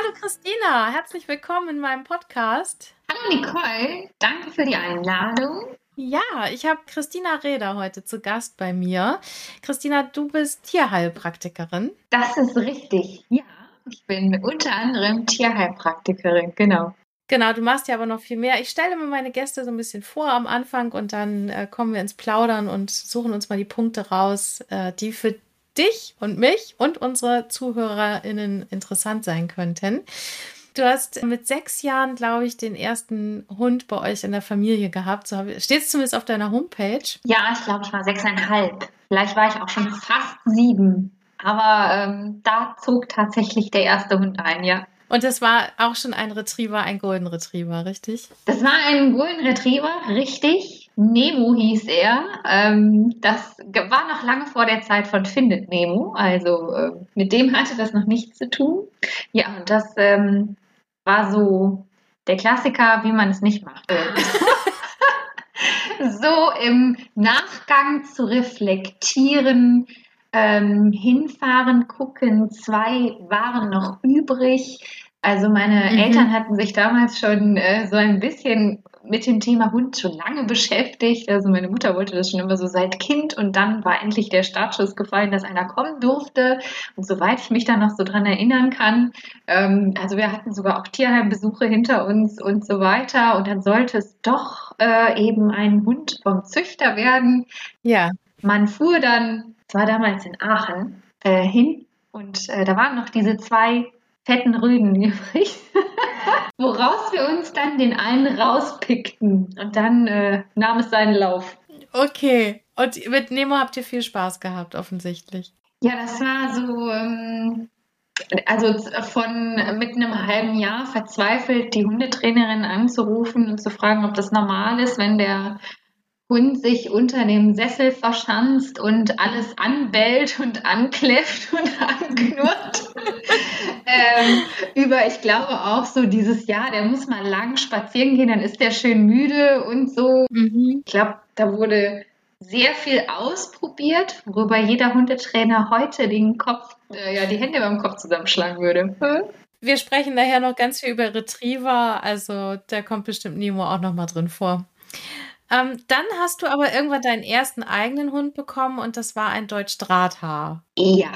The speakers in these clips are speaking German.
Hallo Christina, herzlich willkommen in meinem Podcast. Hallo Nicole, danke für die Einladung. Ja, ich habe Christina Reder heute zu Gast bei mir. Christina, du bist Tierheilpraktikerin. Das ist richtig. Ja, ich bin unter anderem Tierheilpraktikerin, genau. Genau, du machst ja aber noch viel mehr. Ich stelle mir meine Gäste so ein bisschen vor am Anfang und dann äh, kommen wir ins Plaudern und suchen uns mal die Punkte raus, äh, die für dich und mich und unsere ZuhörerInnen interessant sein könnten. Du hast mit sechs Jahren, glaube ich, den ersten Hund bei euch in der Familie gehabt. So steht es zumindest auf deiner Homepage. Ja, ich glaube, ich war sechseinhalb. Vielleicht war ich auch schon fast sieben. Aber ähm, da zog tatsächlich der erste Hund ein, ja. Und das war auch schon ein Retriever, ein Golden Retriever, richtig? Das war ein Golden Retriever, richtig. Nemo hieß er. Ähm, das war noch lange vor der Zeit von Findet Nemo. Also äh, mit dem hatte das noch nichts zu tun. Ja, und das ähm, war so der Klassiker, wie man es nicht macht. so im Nachgang zu reflektieren, ähm, hinfahren, gucken, zwei waren noch übrig. Also meine mhm. Eltern hatten sich damals schon äh, so ein bisschen mit dem Thema Hund schon lange beschäftigt. Also meine Mutter wollte das schon immer so seit Kind und dann war endlich der Startschuss gefallen, dass einer kommen durfte. Und soweit ich mich da noch so dran erinnern kann, ähm, also wir hatten sogar auch Tierheimbesuche hinter uns und so weiter. Und dann sollte es doch äh, eben ein Hund vom Züchter werden. Ja. Man fuhr dann, es war damals in Aachen, äh, hin und äh, da waren noch diese zwei fetten Rüden übrig. Woraus wir uns dann den einen rauspickten. Und dann äh, nahm es seinen Lauf. Okay. Und mit Nemo habt ihr viel Spaß gehabt, offensichtlich. Ja, das war so, ähm, also von mit einem halben Jahr verzweifelt die Hundetrainerin anzurufen und zu fragen, ob das normal ist, wenn der Hund sich unter dem Sessel verschanzt und alles anbellt und ankläfft und anknurrt. ähm, über, ich glaube auch so dieses Jahr, der muss mal lang spazieren gehen, dann ist der schön müde und so. Mhm. Ich glaube, da wurde sehr viel ausprobiert, worüber jeder Hundetrainer heute den Kopf, äh, ja, die Hände beim Kopf zusammenschlagen würde. Hm? Wir sprechen nachher noch ganz viel über Retriever, also da kommt bestimmt Nemo auch noch mal drin vor. Ähm, dann hast du aber irgendwann deinen ersten eigenen Hund bekommen und das war ein Deutsch Drahthaar. Ja.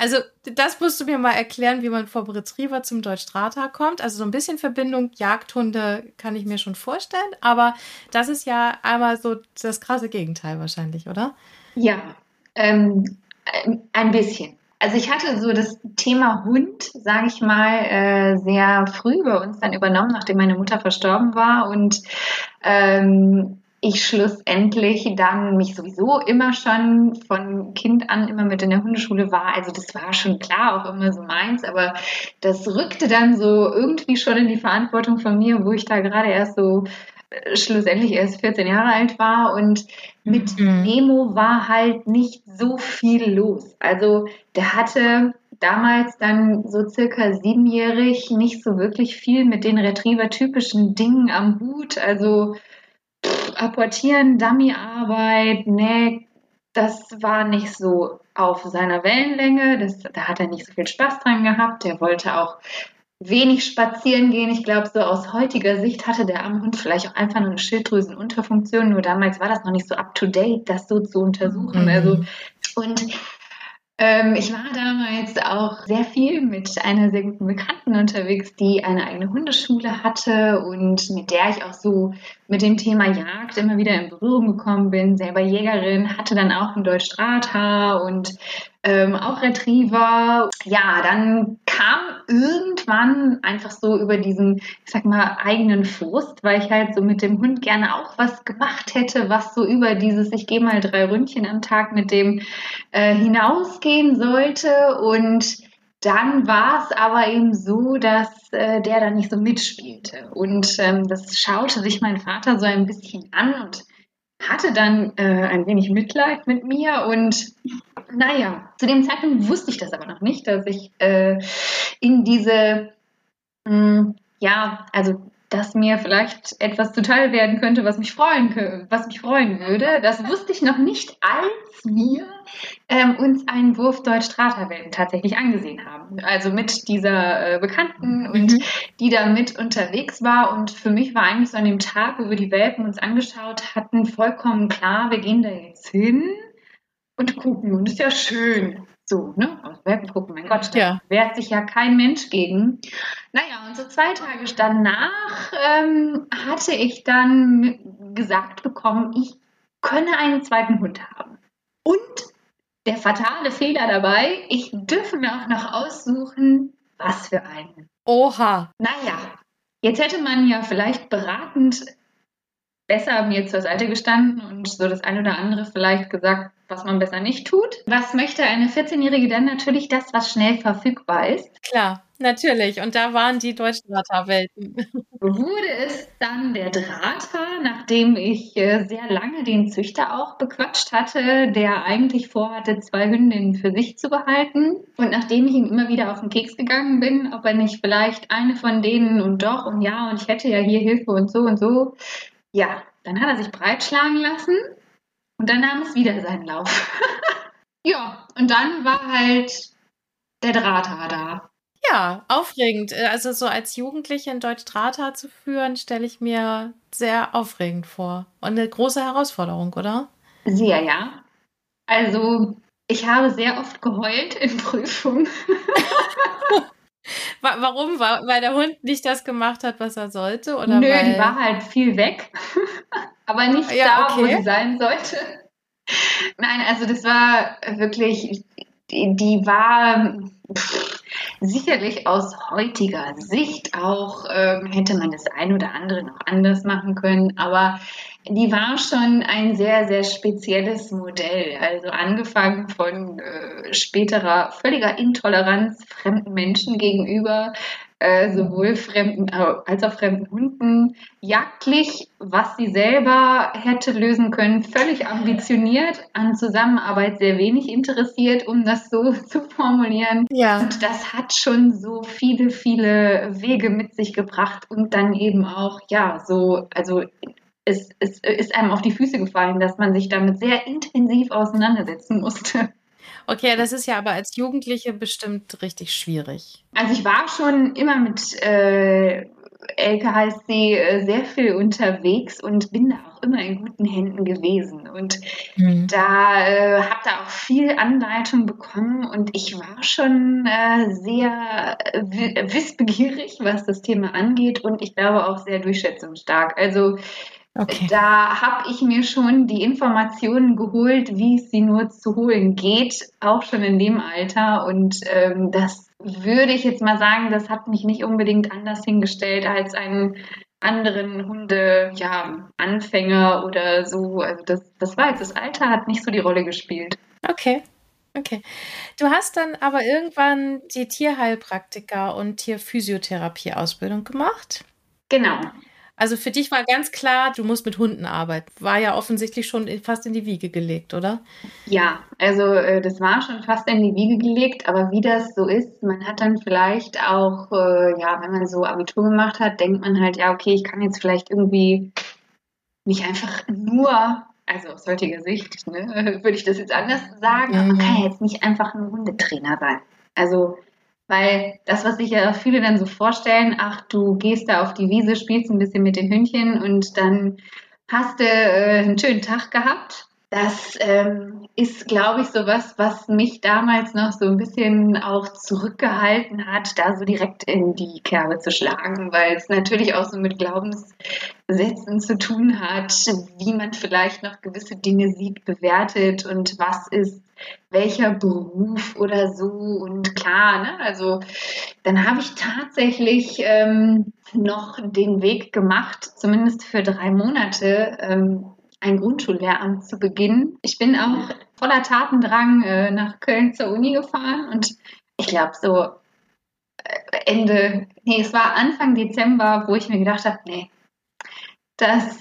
Also, das musst du mir mal erklären, wie man vom Retriever zum Deutsch Drahthaar kommt. Also, so ein bisschen Verbindung Jagdhunde kann ich mir schon vorstellen, aber das ist ja einmal so das krasse Gegenteil wahrscheinlich, oder? Ja, ähm, ein bisschen. Also ich hatte so das Thema Hund, sage ich mal, äh, sehr früh bei uns dann übernommen, nachdem meine Mutter verstorben war und ähm, ich schlussendlich dann mich sowieso immer schon von Kind an immer mit in der Hundeschule war. Also das war schon klar auch immer so meins, aber das rückte dann so irgendwie schon in die Verantwortung von mir, wo ich da gerade erst so äh, schlussendlich erst 14 Jahre alt war und mit mhm. Nemo war halt nicht so viel los. Also der hatte damals dann so circa siebenjährig nicht so wirklich viel mit den Retriever-typischen Dingen am Hut. Also apportieren, Dummyarbeit, nee, das war nicht so auf seiner Wellenlänge. Das, da hat er nicht so viel Spaß dran gehabt. Der wollte auch wenig spazieren gehen. Ich glaube, so aus heutiger Sicht hatte der arme Hund vielleicht auch einfach nur eine Schilddrüsenunterfunktion. Nur damals war das noch nicht so up to date, das so zu untersuchen. Mhm. Also, und ähm, ich war damals auch sehr viel mit einer sehr guten Bekannten unterwegs, die eine eigene Hundeschule hatte und mit der ich auch so mit dem Thema Jagd immer wieder in Berührung gekommen bin. Selber Jägerin, hatte dann auch ein Deutsch Drahthaar und ähm, auch Retriever. Ja, dann kam irgendwann einfach so über diesen, ich sag mal, eigenen Frust, weil ich halt so mit dem Hund gerne auch was gemacht hätte, was so über dieses, ich gehe mal drei Ründchen am Tag mit dem äh, hinausgehen sollte und dann war es aber eben so, dass äh, der da nicht so mitspielte. Und ähm, das schaute sich mein Vater so ein bisschen an und hatte dann äh, ein wenig Mitleid mit mir. Und naja, zu dem Zeitpunkt wusste ich das aber noch nicht, dass ich äh, in diese, mh, hm, ja, also dass mir vielleicht etwas zuteil werden könnte, was mich freuen, was mich freuen würde. Das wusste ich noch nicht, als wir ähm, uns einen Wurf Deutsch-Strata-Welten tatsächlich angesehen haben. Also mit dieser äh, Bekannten und mhm. die da mit unterwegs war. Und für mich war eigentlich so an dem Tag, wo wir die Welpen uns angeschaut hatten, vollkommen klar, wir gehen da jetzt hin und gucken. Und ist ja schön. So, ne? Aus Welpen gucken, mein Gott, da ja. wehrt sich ja kein Mensch gegen. Naja, und so zwei Tage danach ähm, hatte ich dann gesagt bekommen, ich könne einen zweiten Hund haben. Und der fatale Fehler dabei, ich dürfe mir auch noch aussuchen, was für einen. Oha. Naja, jetzt hätte man ja vielleicht beratend besser mir zur Seite gestanden und so das eine oder andere vielleicht gesagt, was man besser nicht tut. Was möchte eine 14-Jährige denn? Natürlich das, was schnell verfügbar ist. Klar, natürlich. Und da waren die Deutschdrahter-Welten. Wurde es dann der Drahter, nachdem ich äh, sehr lange den Züchter auch bequatscht hatte, der eigentlich vorhatte, zwei Hündinnen für sich zu behalten. Und nachdem ich ihm immer wieder auf den Keks gegangen bin, ob er nicht vielleicht eine von denen und doch und ja und ich hätte ja hier Hilfe und so und so, ja, dann hat er sich breitschlagen lassen und dann nahm es wieder seinen Lauf. ja, und dann war halt der Drahter da. Ja, aufregend. Äh, also so als Jugendliche in Deutsch Drahter zu führen, stelle ich mir sehr aufregend vor. Und eine große Herausforderung, oder? Sehr, ja. Also ich habe sehr oft geheult in Prüfungen. Warum? Weil der Hund nicht das gemacht hat, was er sollte? Oder Nö, weil... die war halt viel weg. Aber nicht ja, da, okay. wo sie sein sollte. Nein, also das war wirklich, die, die war sicherlich aus heutiger Sicht auch, ähm, hätte man das ein oder andere noch anders machen können, aber die war schon ein sehr, sehr spezielles Modell. Also angefangen von äh, späterer völliger Intoleranz fremden Menschen gegenüber, äh, sowohl fremden äh, als auch fremden Hunden, jagdlich, was sie selber hätte lösen können, völlig ambitioniert, an Zusammenarbeit sehr wenig interessiert, um das so zu formulieren. Ja. Und das hat schon so viele, viele Wege mit sich gebracht und dann eben auch, ja, so, also es, es ist einem auf die Füße gefallen, dass man sich damit sehr intensiv auseinandersetzen musste. Okay, das ist ja aber als Jugendliche bestimmt richtig schwierig. Also ich war schon immer mit äh, sie äh, sehr viel unterwegs und bin da auch immer in guten Händen gewesen. Und mhm. da äh, habe da auch viel Anleitung bekommen und ich war schon äh, sehr wissbegierig, was das Thema angeht und ich glaube auch sehr durchschätzungsstark. Also Okay. Da habe ich mir schon die Informationen geholt, wie es sie nur zu holen geht, auch schon in dem Alter. Und ähm, das würde ich jetzt mal sagen, das hat mich nicht unbedingt anders hingestellt als einen anderen Hunde, ja, Anfänger oder so. Also das, das war jetzt das Alter, hat nicht so die Rolle gespielt. Okay. Okay. Du hast dann aber irgendwann die Tierheilpraktiker und Tierphysiotherapie-Ausbildung gemacht? Genau. Also für dich war ganz klar, du musst mit Hunden arbeiten. War ja offensichtlich schon fast in die Wiege gelegt, oder? Ja, also äh, das war schon fast in die Wiege gelegt, aber wie das so ist, man hat dann vielleicht auch, äh, ja, wenn man so Abitur gemacht hat, denkt man halt, ja, okay, ich kann jetzt vielleicht irgendwie nicht einfach nur also aus heutiger Sicht ne, würde ich das jetzt anders sagen, mhm. aber man kann ja jetzt nicht einfach ein Hundetrainer sein. Also weil das, was sich ja viele dann so vorstellen, ach, du gehst da auf die Wiese, spielst ein bisschen mit den Hündchen und dann hast du äh, einen schönen Tag gehabt. Das ähm, ist, glaube ich, so was, was mich damals noch so ein bisschen auch zurückgehalten hat, da so direkt in die Kerbe zu schlagen, weil es natürlich auch so mit Glaubenssätzen zu tun hat, wie man vielleicht noch gewisse Dinge sieht, bewertet und was ist welcher Beruf oder so. Und klar, ne, also dann habe ich tatsächlich ähm, noch den Weg gemacht, zumindest für drei Monate. Ähm, ein Grundschullehramt zu beginnen. Ich bin auch voller Tatendrang äh, nach Köln zur Uni gefahren und ich glaube, so äh, Ende, nee, es war Anfang Dezember, wo ich mir gedacht habe, nee, das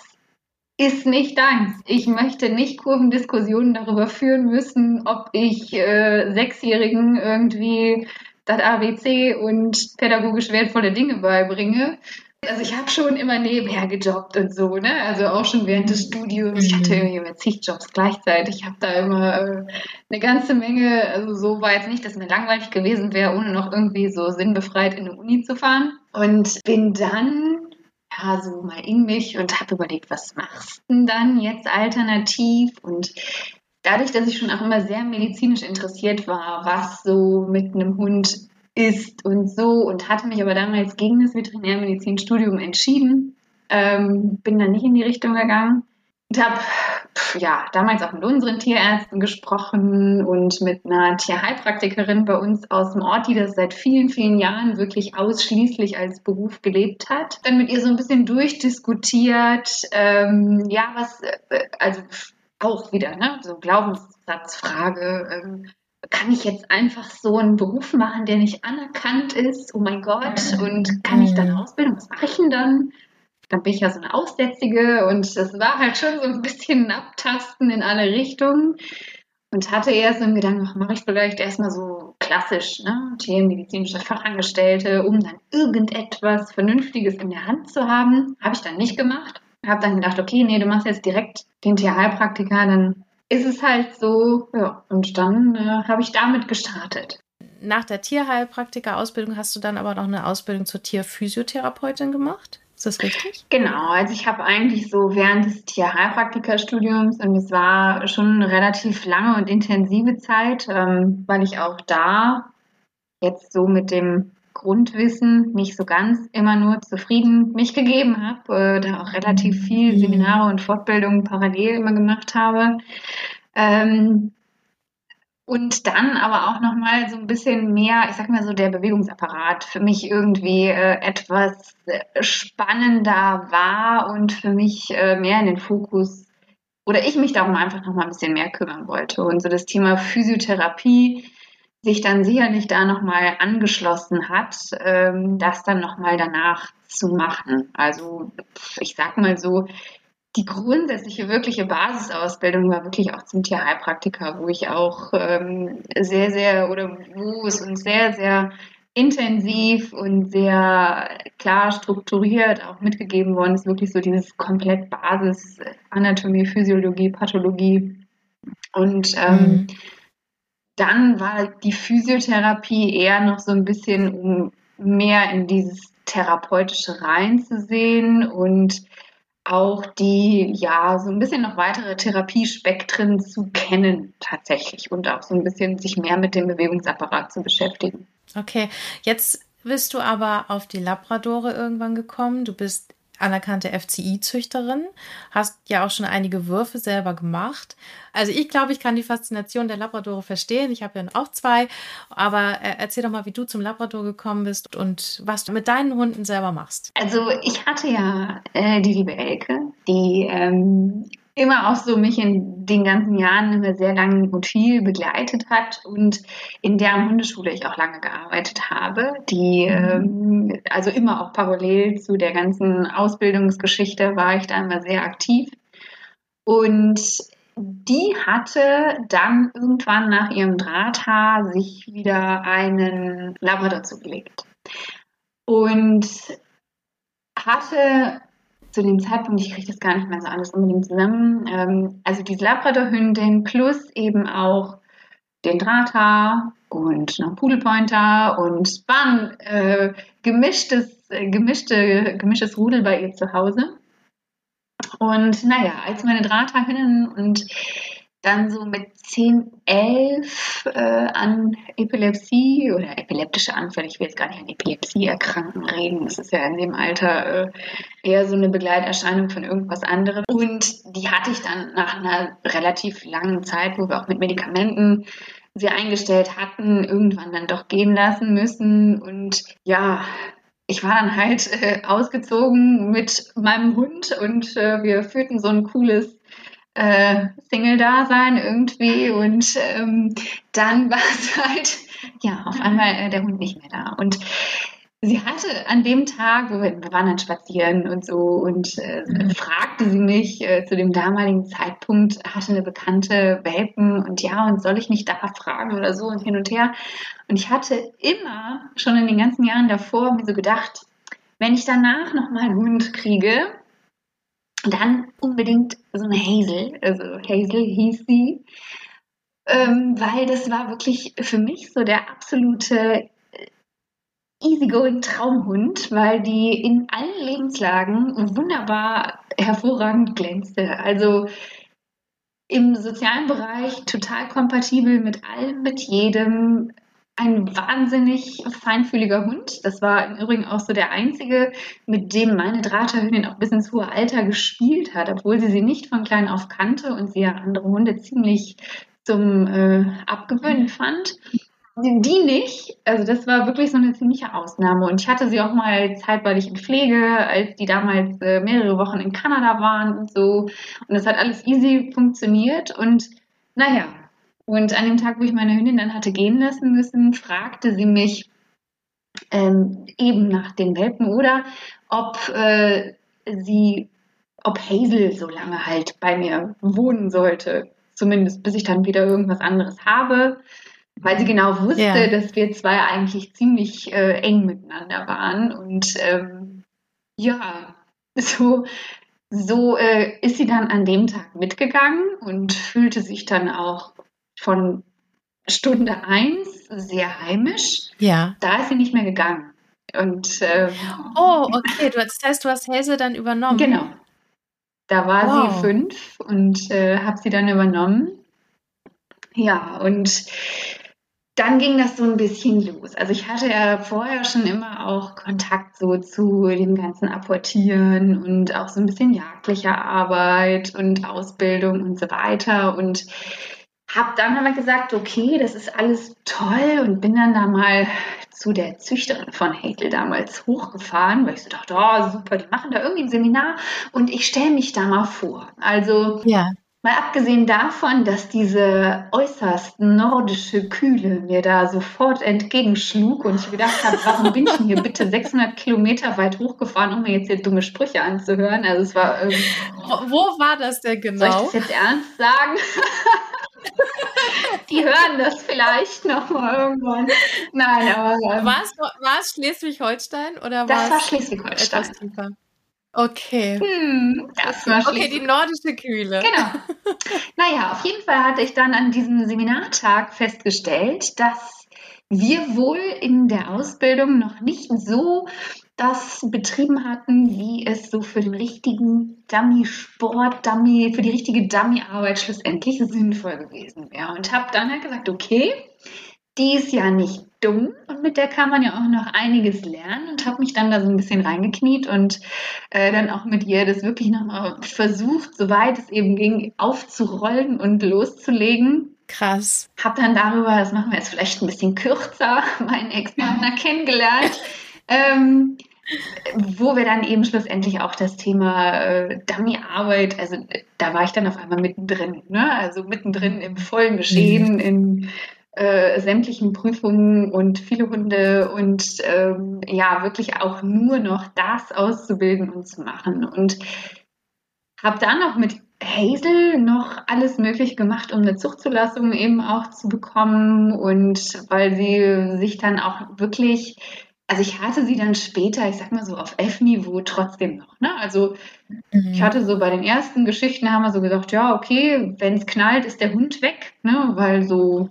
ist nicht deins. Ich möchte nicht Kurvendiskussionen darüber führen müssen, ob ich äh, Sechsjährigen irgendwie das ABC und pädagogisch wertvolle Dinge beibringe. Also ich habe schon immer nebenher gejobbt und so, ne? Also auch schon während des Studiums. Ich hatte mhm. irgendwie immer zig Jobs gleichzeitig. Ich habe da immer äh, eine ganze Menge, also so war jetzt nicht, dass mir langweilig gewesen wäre, ohne noch irgendwie so sinnbefreit in eine Uni zu fahren. Und bin dann ja, so mal in mich und habe überlegt, was machst du denn dann jetzt alternativ? Und dadurch, dass ich schon auch immer sehr medizinisch interessiert war, was so mit einem Hund ist und so und hatte mich aber damals gegen das Veterinärmedizinstudium entschieden, ähm, bin dann nicht in die Richtung gegangen und habe ja damals auch mit unseren Tierärzten gesprochen und mit einer Tierheilpraktikerin bei uns aus dem Ort, die das seit vielen, vielen Jahren wirklich ausschließlich als Beruf gelebt hat. Dann mit ihr so ein bisschen durchdiskutiert, ähm, ja, was, äh, also auch wieder, ne, so Glaubenssatzfrage. Ähm, kann ich jetzt einfach so einen Beruf machen, der nicht anerkannt ist? Oh mein Gott, und kann ich dann. Ausbildung? Was mache ich denn dann? Dann bin ich ja so eine Aussätzige und das war halt schon so ein bisschen ein Abtasten in alle Richtungen und hatte erst so einen Gedanken, mache ich vielleicht erstmal so klassisch, ne, tiermedizinische Fachangestellte, um dann irgendetwas Vernünftiges in der Hand zu haben. Habe ich dann nicht gemacht. Habe dann gedacht, okay, nee, du machst jetzt direkt den Tierheilpraktiker, dann ist es halt so, ja, und dann äh, habe ich damit gestartet. Nach der Tierheilpraktiker-Ausbildung hast du dann aber noch eine Ausbildung zur Tierphysiotherapeutin gemacht? Ist das richtig? Genau, also ich habe eigentlich so während des Tierheilpraktikerstudiums und es war schon eine relativ lange und intensive Zeit, ähm, weil ich auch da jetzt so mit dem Grundwissen nicht so ganz immer nur zufrieden mich gegeben habe, äh, da auch relativ viel mhm. Seminare und Fortbildungen parallel immer gemacht habe. Ähm, und dann aber auch nochmal so ein bisschen mehr, ich sag mal so, der Bewegungsapparat für mich irgendwie äh, etwas spannender war und für mich äh, mehr in den Fokus oder ich mich darum einfach nochmal ein bisschen mehr kümmern wollte. Und so das Thema Physiotherapie sich dann sicherlich da nochmal angeschlossen hat, ähm, das dann nochmal danach zu machen. Also ich sag mal so, die grundsätzliche wirkliche Basisausbildung war wirklich auch zum Tierheilpraktiker, wo ich auch ähm, sehr, sehr oder wo es uns sehr, sehr intensiv und sehr klar strukturiert auch mitgegeben worden ist, wirklich so dieses komplett Basis Anatomie, Physiologie, Pathologie und ähm, mhm dann war die Physiotherapie eher noch so ein bisschen, um mehr in dieses Therapeutische reinzusehen und auch die, ja, so ein bisschen noch weitere Therapiespektren zu kennen tatsächlich und auch so ein bisschen sich mehr mit dem Bewegungsapparat zu beschäftigen. Okay, jetzt bist du aber auf die Labradore irgendwann gekommen. Du bist anerkannte FCI-Züchterin, hast ja auch schon einige Würfe selber gemacht. Also ich glaube, ich kann die Faszination der Labradore verstehen. Ich habe ja auch zwei. Aber äh, erzähl doch mal, wie du zum Labrador gekommen bist und was du mit deinen Hunden selber machst. Also ich hatte ja äh, die liebe Elke, die ähm, immer auch so mich in den ganzen Jahren immer sehr lang und viel begleitet hat und in deren Hundeschule ich auch lange gearbeitet habe, die mhm. ähm, also immer auch parallel zu der ganzen Ausbildungsgeschichte war ich da immer sehr aktiv und die hatte dann irgendwann nach ihrem Drahthaar sich wieder einen Labrador zugelegt und hatte zu dem Zeitpunkt, ich kriege das gar nicht mehr so alles unbedingt zusammen, ähm, also diese Labrador-Hündin plus eben auch den Drahthaar und noch Pudelpointer und waren äh, gemischtes, äh, gemischte, gemischtes Rudel bei ihr zu Hause. Und naja, als meine Drahthaarinnen und dann so mit 10, 11 äh, an Epilepsie oder epileptische Anfälle, ich will jetzt gar nicht an Epilepsie erkranken reden, das ist ja in dem Alter äh, eher so eine Begleiterscheinung von irgendwas anderem. Und die hatte ich dann nach einer relativ langen Zeit, wo wir auch mit Medikamenten sie eingestellt hatten, irgendwann dann doch gehen lassen müssen. Und ja, ich war dann halt äh, ausgezogen mit meinem Hund und äh, wir führten so ein cooles äh, Single-Dasein irgendwie und ähm, dann war es halt, ja, auf einmal äh, der Hund nicht mehr da. Und sie hatte an dem Tag, wir, wir waren dann spazieren und so, und äh, mhm. fragte sie mich äh, zu dem damaligen Zeitpunkt, hatte eine bekannte Welpen und ja, und soll ich nicht da fragen oder so und hin und her. Und ich hatte immer, schon in den ganzen Jahren davor, mir so gedacht, wenn ich danach nochmal einen Hund kriege, dann unbedingt so eine Hazel, also Hazel hieß sie, ähm, weil das war wirklich für mich so der absolute äh, easygoing Traumhund, weil die in allen Lebenslagen wunderbar hervorragend glänzte. Also im sozialen Bereich total kompatibel mit allem, mit jedem, ein wahnsinnig feinfühliger Hund. Das war im Übrigen auch so der einzige, mit dem meine Drahtehündin auch bis ins hohe Alter gespielt hat, obwohl sie sie nicht von klein auf kannte und sie ja andere Hunde ziemlich zum äh, Abgewöhnen fand. Die nicht. Also das war wirklich so eine ziemliche Ausnahme. Und ich hatte sie auch mal zeitweilig in Pflege, als die damals äh, mehrere Wochen in Kanada waren und so. Und das hat alles easy funktioniert. Und naja, und an dem Tag, wo ich meine Hündin dann hatte gehen lassen müssen, fragte sie mich ähm, eben nach den Welpen oder ob äh, sie, ob Hazel so lange halt bei mir wohnen sollte. Zumindest bis ich dann wieder irgendwas anderes habe. Weil sie genau wusste, ja. dass wir zwei eigentlich ziemlich äh, eng miteinander waren. Und ähm, ja, so so äh, ist sie dann an dem Tag mitgegangen und fühlte sich dann auch von Stunde 1 sehr heimisch. Ja. Da ist sie nicht mehr gegangen. Und, ähm, oh, okay. Du, das heißt, du hast Hazel dann übernommen. Genau. Da war wow. sie fünf und äh, habe sie dann übernommen. Ja, und dann ging das so ein bisschen los. Also ich hatte ja vorher schon immer auch Kontakt so zu dem ganzen Apportieren und auch so ein bisschen jagdlicher Arbeit und Ausbildung und so weiter. Und habe dann aber gesagt, okay, das ist alles toll und bin dann da mal zu der Züchterin von Hazel damals hochgefahren, weil ich so dachte, oh super, die machen da irgendwie ein Seminar und ich stelle mich da mal vor. Also ja. mal abgesehen davon, dass diese äußerst nordische Kühle mir da sofort entgegenschlug und ich gedacht habe, warum bin ich denn hier bitte 600 Kilometer weit hochgefahren, um mir jetzt hier dumme Sprüche anzuhören? Also es war irgendwie... Wo war das denn genau? Soll ich das jetzt ernst sagen? Die hören das vielleicht noch mal irgendwann. Nein, aber. Ähm, war, es, war es Schleswig-Holstein oder Das war Schleswig-Holstein. Okay. Hm, das war okay, die nordische Kühle. Genau. naja, auf jeden Fall hatte ich dann an diesem Seminartag festgestellt, dass wir wohl in der Ausbildung noch nicht so das betrieben hatten, wie es so für den richtigen Dummy-Sport, Dummy, für die richtige Dummy-Arbeit schlussendlich sinnvoll gewesen wäre. Und habe dann halt gesagt, okay, die ist ja nicht dumm und mit der kann man ja auch noch einiges lernen und habe mich dann da so ein bisschen reingekniet und äh, dann auch mit ihr das wirklich nochmal versucht, soweit es eben ging, aufzurollen und loszulegen. Krass. Habe dann darüber, das machen wir jetzt vielleicht ein bisschen kürzer, meinen Ex-Partner kennengelernt. Ähm, wo wir dann eben schlussendlich auch das Thema äh, Dummy-Arbeit, also da war ich dann auf einmal mittendrin, ne? also mittendrin im vollen Geschehen, mhm. in äh, sämtlichen Prüfungen und viele Hunde und ähm, ja, wirklich auch nur noch das auszubilden und zu machen. Und habe dann auch mit Hazel noch alles möglich gemacht, um eine Zuchtzulassung eben auch zu bekommen und weil sie sich dann auch wirklich also ich hatte sie dann später, ich sag mal so auf F-Niveau trotzdem noch. Ne? Also mhm. ich hatte so bei den ersten Geschichten haben wir so gesagt, ja, okay, wenn es knallt, ist der Hund weg, ne? weil so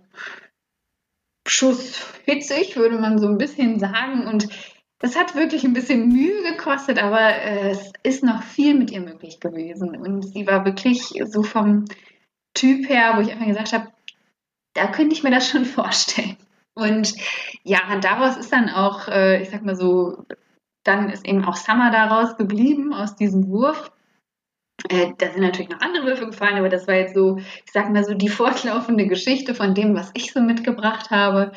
schusshitzig, würde man so ein bisschen sagen. Und das hat wirklich ein bisschen Mühe gekostet, aber äh, es ist noch viel mit ihr möglich gewesen. Und sie war wirklich so vom Typ her, wo ich einfach gesagt habe, da könnte ich mir das schon vorstellen. Und ja, daraus ist dann auch, äh, ich sag mal so, dann ist eben auch Summer daraus geblieben, aus diesem Wurf. Äh, da sind natürlich noch andere Würfe gefallen, aber das war jetzt so, ich sag mal so, die fortlaufende Geschichte von dem, was ich so mitgebracht habe.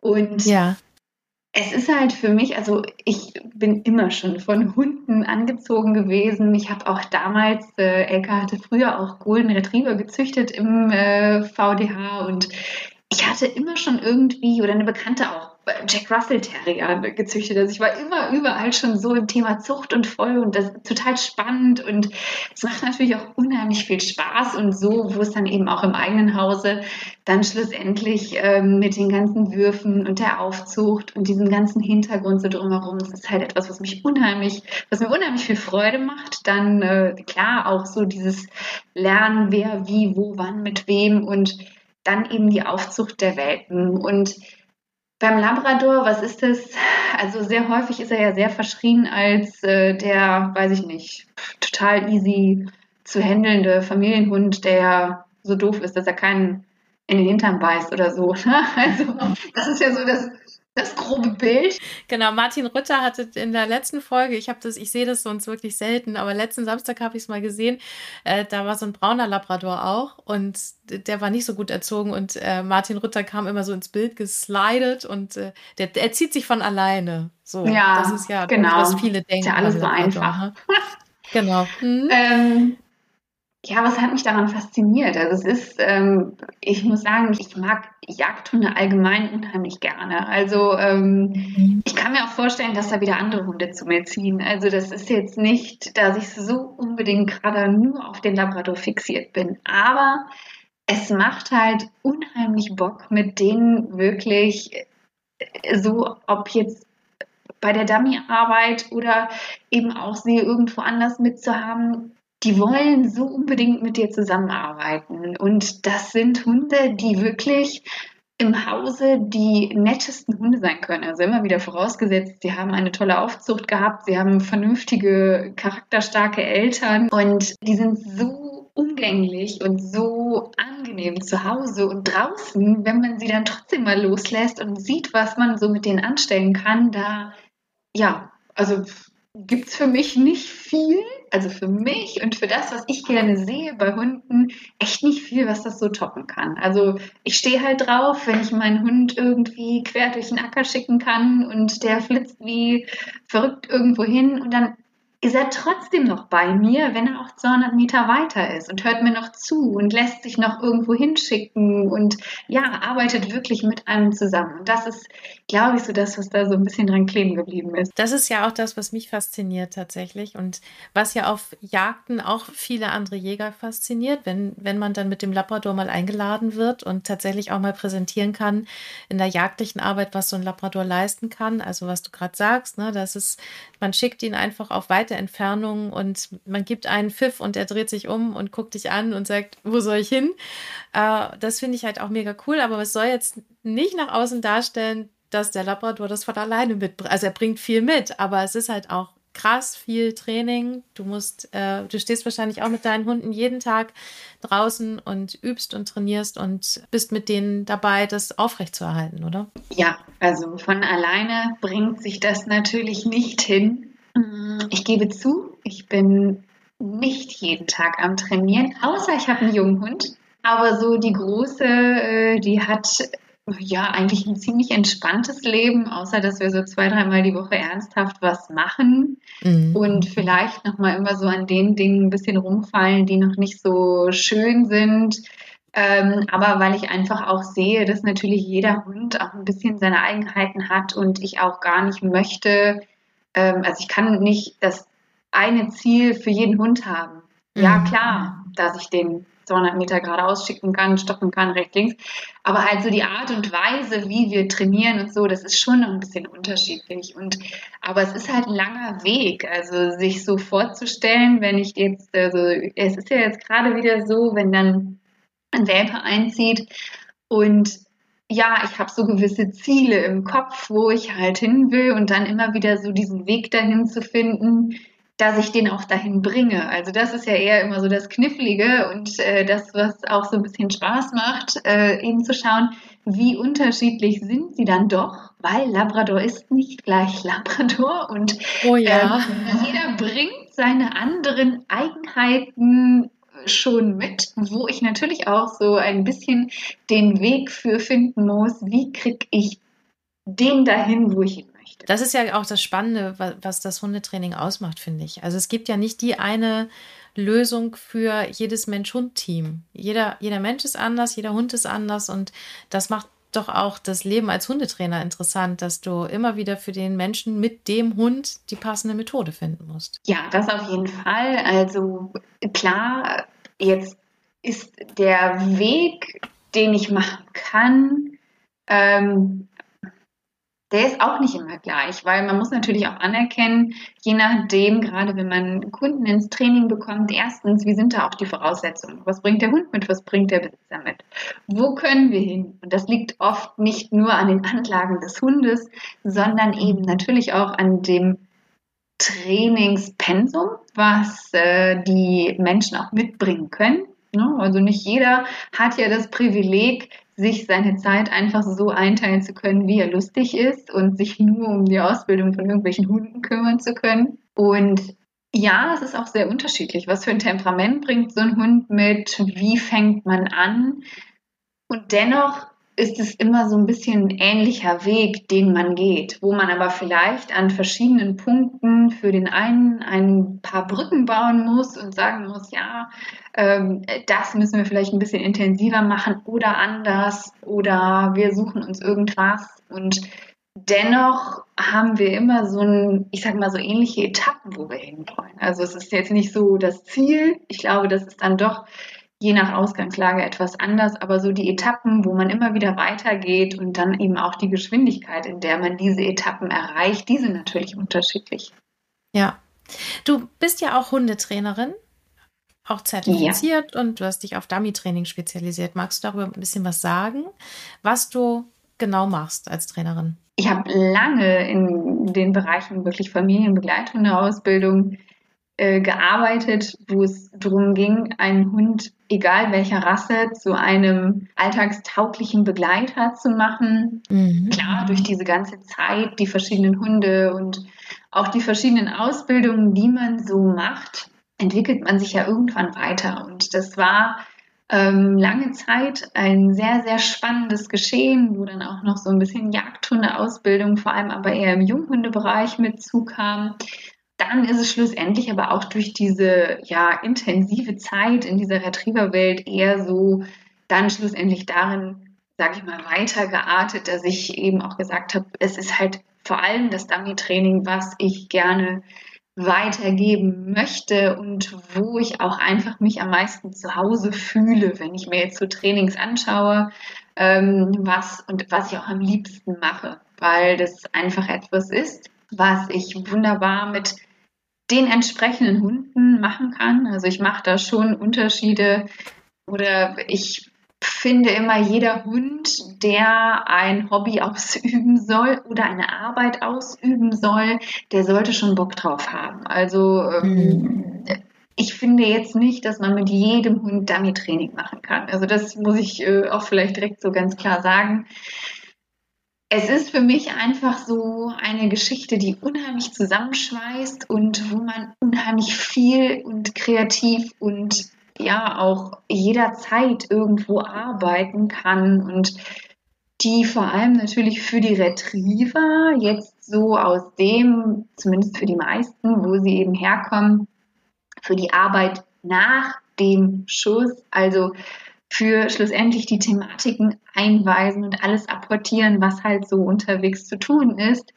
Und ja. es ist halt für mich, also ich bin immer schon von Hunden angezogen gewesen. Ich habe auch damals, äh, Elka hatte früher auch Golden Retriever gezüchtet im äh, VDH und ich hatte immer schon irgendwie, oder eine Bekannte auch, Jack Russell Terrier gezüchtet. Also ich war immer überall schon so im Thema Zucht und voll und das ist total spannend und es macht natürlich auch unheimlich viel Spaß und so, wo es dann eben auch im eigenen Hause dann schlussendlich ähm, mit den ganzen Würfen und der Aufzucht und diesem ganzen Hintergrund so drumherum, das ist halt etwas, was mich unheimlich, was mir unheimlich viel Freude macht. Dann äh, klar auch so dieses Lernen, wer, wie, wo, wann, mit wem und dann eben die Aufzucht der Welpen und beim Labrador, was ist das? Also sehr häufig ist er ja sehr verschrien als äh, der, weiß ich nicht, total easy zu handelnde Familienhund, der so doof ist, dass er keinen in den Hintern beißt oder so. Ne? Also das ist ja so das, das grobe Bild. Genau, Martin Rütter hatte in der letzten Folge, ich habe das, ich sehe das sonst wirklich selten, aber letzten Samstag habe ich es mal gesehen, äh, da war so ein brauner Labrador auch und der war nicht so gut erzogen und äh, Martin Rütter kam immer so ins Bild geslidet und äh, der, der zieht sich von alleine. So, ja, das ist ja genau. was viele denken. Ist ja alles so einfach. Ne? genau. Hm. Ähm, ja, was hat mich daran fasziniert? Also es ist, ähm, ich muss sagen, ich mag Jagdhunde allgemein unheimlich gerne. Also ähm, mhm. ich kann mir auch vorstellen, dass da wieder andere Hunde zu mir ziehen. Also das ist jetzt nicht, dass ich so unbedingt gerade nur auf den Labrador fixiert bin. Aber es macht halt unheimlich Bock, mit denen wirklich äh, so, ob jetzt bei der Dummy-Arbeit oder eben auch sie irgendwo anders mitzuhaben, die wollen so unbedingt mit dir zusammenarbeiten. Und das sind Hunde, die wirklich im Hause die nettesten Hunde sein können. Also immer wieder vorausgesetzt, sie haben eine tolle Aufzucht gehabt, sie haben vernünftige, charakterstarke Eltern und die sind so umgänglich und so angenehm zu Hause und draußen, wenn man sie dann trotzdem mal loslässt und sieht, was man so mit denen anstellen kann, da, ja, also gibt es für mich nicht viel also für mich und für das, was ich gerne sehe bei Hunden, echt nicht viel, was das so toppen kann. Also ich stehe halt drauf, wenn ich meinen Hund irgendwie quer durch den Acker schicken kann und der flitzt wie verrückt irgendwo hin und dann ist er trotzdem noch bei mir, wenn er auch 200 Meter weiter ist und hört mir noch zu und lässt sich noch irgendwo hinschicken und ja, arbeitet wirklich mit einem zusammen. Und das ist, glaube ich, so das, was da so ein bisschen dran kleben geblieben ist. Das ist ja auch das, was mich fasziniert tatsächlich und was ja auf Jagden auch viele andere Jäger fasziniert, wenn, wenn man dann mit dem Labrador mal eingeladen wird und tatsächlich auch mal präsentieren kann in der jagdlichen Arbeit, was so ein Labrador leisten kann. Also was du gerade sagst, ne, das ist, man schickt ihn einfach auf weite Entfernung und man gibt einen Pfiff und er dreht sich um und guckt dich an und sagt, wo soll ich hin? Äh, das finde ich halt auch mega cool, aber es soll jetzt nicht nach außen darstellen, dass der Labrador das von alleine mitbringt. Also er bringt viel mit, aber es ist halt auch krass viel Training. Du musst, äh, du stehst wahrscheinlich auch mit deinen Hunden jeden Tag draußen und übst und trainierst und bist mit denen dabei, das aufrechtzuerhalten, oder? Ja, also von alleine bringt sich das natürlich nicht hin. Ich gebe zu, ich bin nicht jeden Tag am Trainieren, außer ich habe einen jungen Hund. Aber so die große, äh, die hat ja eigentlich ein ziemlich entspanntes Leben, außer dass wir so zwei, dreimal die Woche ernsthaft was machen mhm. und vielleicht nochmal immer so an den Dingen ein bisschen rumfallen, die noch nicht so schön sind. Ähm, aber weil ich einfach auch sehe, dass natürlich jeder Hund auch ein bisschen seine Eigenheiten hat und ich auch gar nicht möchte, ähm, also ich kann nicht das eine Ziel für jeden Hund haben. Ja, mhm. klar, dass ich den 200 Meter geradeaus schicken kann, stoppen kann, rechts, links. Aber halt so die Art und Weise, wie wir trainieren und so, das ist schon noch ein bisschen unterschiedlich. Und, aber es ist halt ein langer Weg. Also sich so vorzustellen, wenn ich jetzt, also es ist ja jetzt gerade wieder so, wenn dann ein Welpe einzieht und ja, ich habe so gewisse Ziele im Kopf, wo ich halt hin will und dann immer wieder so diesen Weg dahin zu finden, dass ich den auch dahin bringe. Also das ist ja eher immer so das Knifflige und äh, das, was auch so ein bisschen Spaß macht, äh, eben zu schauen, wie unterschiedlich sind sie dann doch, weil Labrador ist nicht gleich Labrador und oh ja. äh, jeder bringt seine anderen Eigenheiten schon mit, wo ich natürlich auch so ein bisschen den Weg für finden muss, wie kriege ich den dahin, wo ich hin möchte. Das ist ja auch das Spannende, was das Hundetraining ausmacht, finde ich. Also es gibt ja nicht die eine Lösung für jedes Mensch-Hund-Team. Jeder, jeder Mensch ist anders, jeder Hund ist anders und das macht doch auch das Leben als Hundetrainer interessant, dass du immer wieder für den Menschen mit dem Hund die passende Methode finden musst. Ja, das auf jeden Fall. Also klar, jetzt ist der Weg, den ich machen kann, ähm, der ist auch nicht immer gleich, weil man muss natürlich auch anerkennen, je nachdem, gerade wenn man Kunden ins Training bekommt, erstens, wie sind da auch die Voraussetzungen? Was bringt der Hund mit? Was bringt der Besitzer mit? Wo können wir hin? Und das liegt oft nicht nur an den Anlagen des Hundes, sondern eben natürlich auch an dem Trainingspensum, was äh, die Menschen auch mitbringen können. Ne? Also nicht jeder hat ja das Privileg, sich seine Zeit einfach so einteilen zu können, wie er lustig ist und sich nur um die Ausbildung von irgendwelchen Hunden kümmern zu können. Und ja, es ist auch sehr unterschiedlich. Was für ein Temperament bringt so ein Hund mit? Wie fängt man an? Und dennoch ist es immer so ein bisschen ein ähnlicher Weg, den man geht, wo man aber vielleicht an verschiedenen Punkten für den einen ein paar Brücken bauen muss und sagen muss, ja, ähm, das müssen wir vielleicht ein bisschen intensiver machen oder anders oder wir suchen uns irgendwas und dennoch haben wir immer so ein, ich sag mal so ähnliche Etappen, wo wir hinwollen. Also es ist jetzt nicht so das Ziel. Ich glaube, das ist dann doch je nach Ausgangslage etwas anders, aber so die Etappen, wo man immer wieder weitergeht und dann eben auch die Geschwindigkeit, in der man diese Etappen erreicht, die sind natürlich unterschiedlich. Ja. Du bist ja auch Hundetrainerin, auch zertifiziert ja. und du hast dich auf Dummy-Training spezialisiert. Magst du darüber ein bisschen was sagen, was du genau machst als Trainerin? Ich habe lange in den Bereichen wirklich Familienbegleithundeausbildung äh, gearbeitet, wo es darum ging, einen Hund, egal welcher Rasse, zu einem alltagstauglichen Begleiter zu machen. Mhm. Klar, durch diese ganze Zeit, die verschiedenen Hunde und auch die verschiedenen Ausbildungen, die man so macht, entwickelt man sich ja irgendwann weiter. Und das war ähm, lange Zeit ein sehr, sehr spannendes Geschehen, wo dann auch noch so ein bisschen Jagdhundeausbildung, vor allem aber eher im Junghundebereich mit zukam dann ist es schlussendlich aber auch durch diese ja intensive Zeit in dieser Retriever-Welt eher so dann schlussendlich darin, sage ich mal, weitergeartet, dass ich eben auch gesagt habe, es ist halt vor allem das Dummy-Training, was ich gerne weitergeben möchte und wo ich auch einfach mich am meisten zu Hause fühle, wenn ich mir jetzt so Trainings anschaue, ähm, was und was ich auch am liebsten mache, weil das einfach etwas ist, was ich wunderbar mit den entsprechenden Hunden machen kann. Also ich mache da schon Unterschiede oder ich finde immer, jeder Hund, der ein Hobby ausüben soll oder eine Arbeit ausüben soll, der sollte schon Bock drauf haben. Also ähm, mhm. ich finde jetzt nicht, dass man mit jedem Hund Dummy-Training machen kann. Also das muss ich äh, auch vielleicht direkt so ganz klar sagen es ist für mich einfach so eine Geschichte, die unheimlich zusammenschweißt und wo man unheimlich viel und kreativ und ja auch jederzeit irgendwo arbeiten kann und die vor allem natürlich für die Retriever jetzt so aus dem, zumindest für die meisten, wo sie eben herkommen, für die Arbeit nach dem Schuss, also für schlussendlich die Thematiken einweisen und alles apportieren, was halt so unterwegs zu tun ist.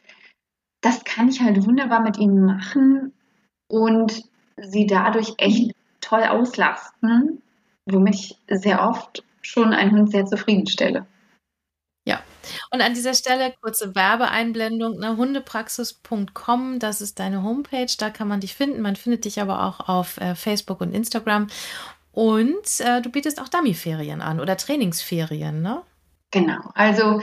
Das kann ich halt wunderbar mit ihnen machen und sie dadurch echt toll auslasten, womit ich sehr oft schon einen Hund sehr zufriedenstelle. Ja, und an dieser Stelle kurze Werbeeinblendung, ne, hundepraxis.com, das ist deine Homepage, da kann man dich finden. Man findet dich aber auch auf äh, Facebook und Instagram. Und äh, du bietest auch Dummy-Ferien an oder Trainingsferien, ne? Genau. Also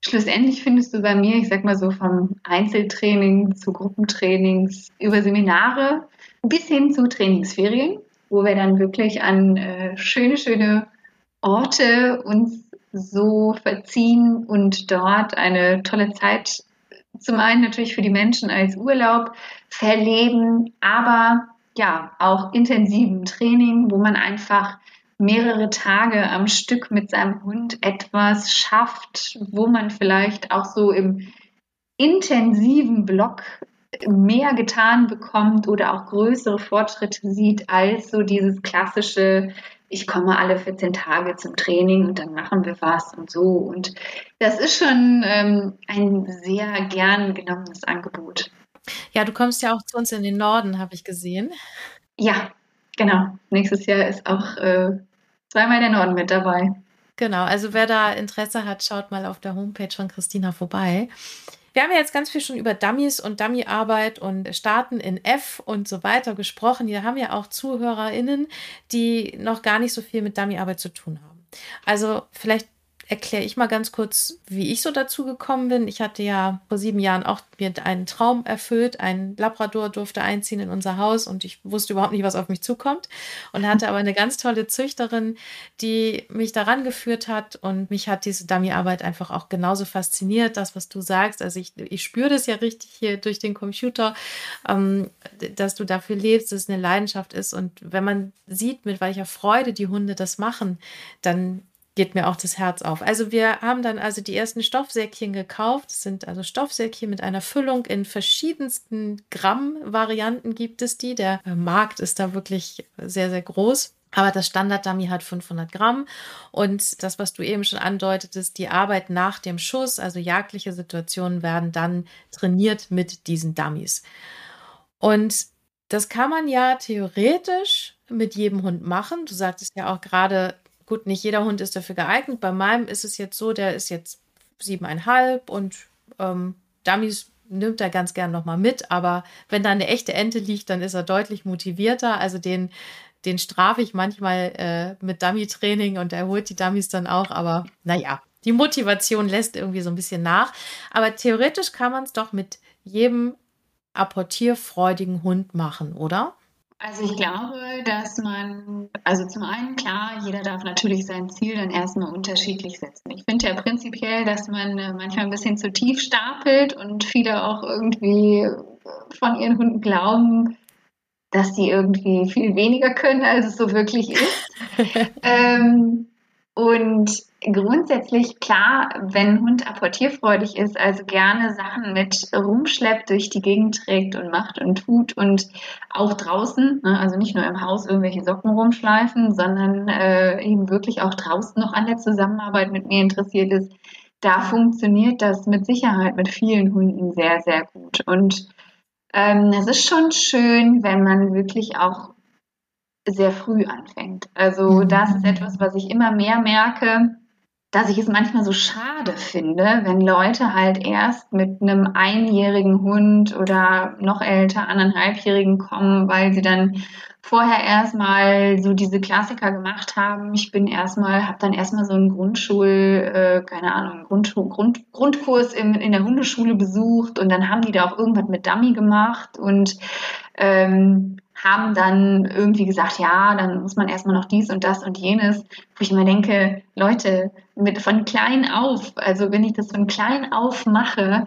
schlussendlich findest du bei mir, ich sag mal so vom Einzeltraining zu Gruppentrainings über Seminare bis hin zu Trainingsferien, wo wir dann wirklich an äh, schöne, schöne Orte uns so verziehen und dort eine tolle Zeit zum einen natürlich für die Menschen als Urlaub verleben, aber ja, auch intensivem Training, wo man einfach mehrere Tage am Stück mit seinem Hund etwas schafft, wo man vielleicht auch so im intensiven Block mehr getan bekommt oder auch größere Fortschritte sieht als so dieses klassische, ich komme alle 14 Tage zum Training und dann machen wir was und so. Und das ist schon ähm, ein sehr gern genommenes Angebot. Ja, du kommst ja auch zu uns in den Norden, habe ich gesehen. Ja, genau. Nächstes Jahr ist auch äh, zweimal der Norden mit dabei. Genau, also wer da Interesse hat, schaut mal auf der Homepage von Christina vorbei. Wir haben ja jetzt ganz viel schon über Dummies und Dummyarbeit und Starten in F und so weiter gesprochen. Hier haben ja auch ZuhörerInnen, die noch gar nicht so viel mit Dummyarbeit zu tun haben. Also vielleicht erkläre ich mal ganz kurz, wie ich so dazu gekommen bin. Ich hatte ja vor sieben Jahren auch mir einen Traum erfüllt. Ein Labrador durfte einziehen in unser Haus und ich wusste überhaupt nicht, was auf mich zukommt. Und hatte aber eine ganz tolle Züchterin, die mich daran geführt hat und mich hat diese Dummyarbeit einfach auch genauso fasziniert, das, was du sagst. Also ich, ich spüre das ja richtig hier durch den Computer, ähm, dass du dafür lebst, dass es eine Leidenschaft ist. Und wenn man sieht, mit welcher Freude die Hunde das machen, dann geht mir auch das Herz auf. Also wir haben dann also die ersten Stoffsäckchen gekauft. Das sind also Stoffsäckchen mit einer Füllung in verschiedensten Gramm-Varianten gibt es die. Der Markt ist da wirklich sehr, sehr groß. Aber das Standard-Dummy hat 500 Gramm. Und das, was du eben schon andeutetest, die Arbeit nach dem Schuss, also jagdliche Situationen werden dann trainiert mit diesen Dummies. Und das kann man ja theoretisch mit jedem Hund machen. Du sagtest ja auch gerade, gut, nicht jeder Hund ist dafür geeignet. Bei meinem ist es jetzt so, der ist jetzt siebeneinhalb und ähm, Dummies nimmt er ganz gern nochmal mit, aber wenn da eine echte Ente liegt, dann ist er deutlich motivierter. Also den, den strafe ich manchmal äh, mit Dummy-Training und er holt die Dummies dann auch, aber naja, die Motivation lässt irgendwie so ein bisschen nach. Aber theoretisch kann man es doch mit jedem apportierfreudigen Hund machen, oder? Also ich glaube, dass man, also zum einen klar, jeder darf natürlich sein Ziel dann erstmal unterschiedlich setzen. Ich finde ja prinzipiell, dass man äh, manchmal ein bisschen zu tief stapelt und viele auch irgendwie von ihren Hunden glauben, dass die irgendwie viel weniger können, als es so wirklich ist. ähm, und grundsätzlich klar, wenn ein Hund apportierfreudig ist, also gerne Sachen mit rumschleppt, durch die Gegend trägt und macht und tut und auch draußen, ne, also nicht nur im Haus irgendwelche Socken rumschleifen, sondern äh, eben wirklich auch draußen noch an der Zusammenarbeit mit mir interessiert ist, da funktioniert das mit Sicherheit mit vielen Hunden sehr, sehr gut. Und ähm, es ist schon schön, wenn man wirklich auch sehr früh anfängt. Also mhm. das ist etwas, was ich immer mehr merke, dass ich es manchmal so schade finde, wenn Leute halt erst mit einem einjährigen Hund oder noch älter, anderthalbjährigen kommen, weil sie dann vorher erstmal so diese Klassiker gemacht haben. Ich bin erstmal, habe dann erstmal so einen Grundschul, äh, keine Ahnung, Grund, Grund, Grundkurs in, in der Hundeschule besucht und dann haben die da auch irgendwas mit Dummy gemacht und ähm, haben dann irgendwie gesagt, ja, dann muss man erstmal noch dies und das und jenes, wo ich immer denke, Leute, mit von klein auf, also wenn ich das von klein auf mache,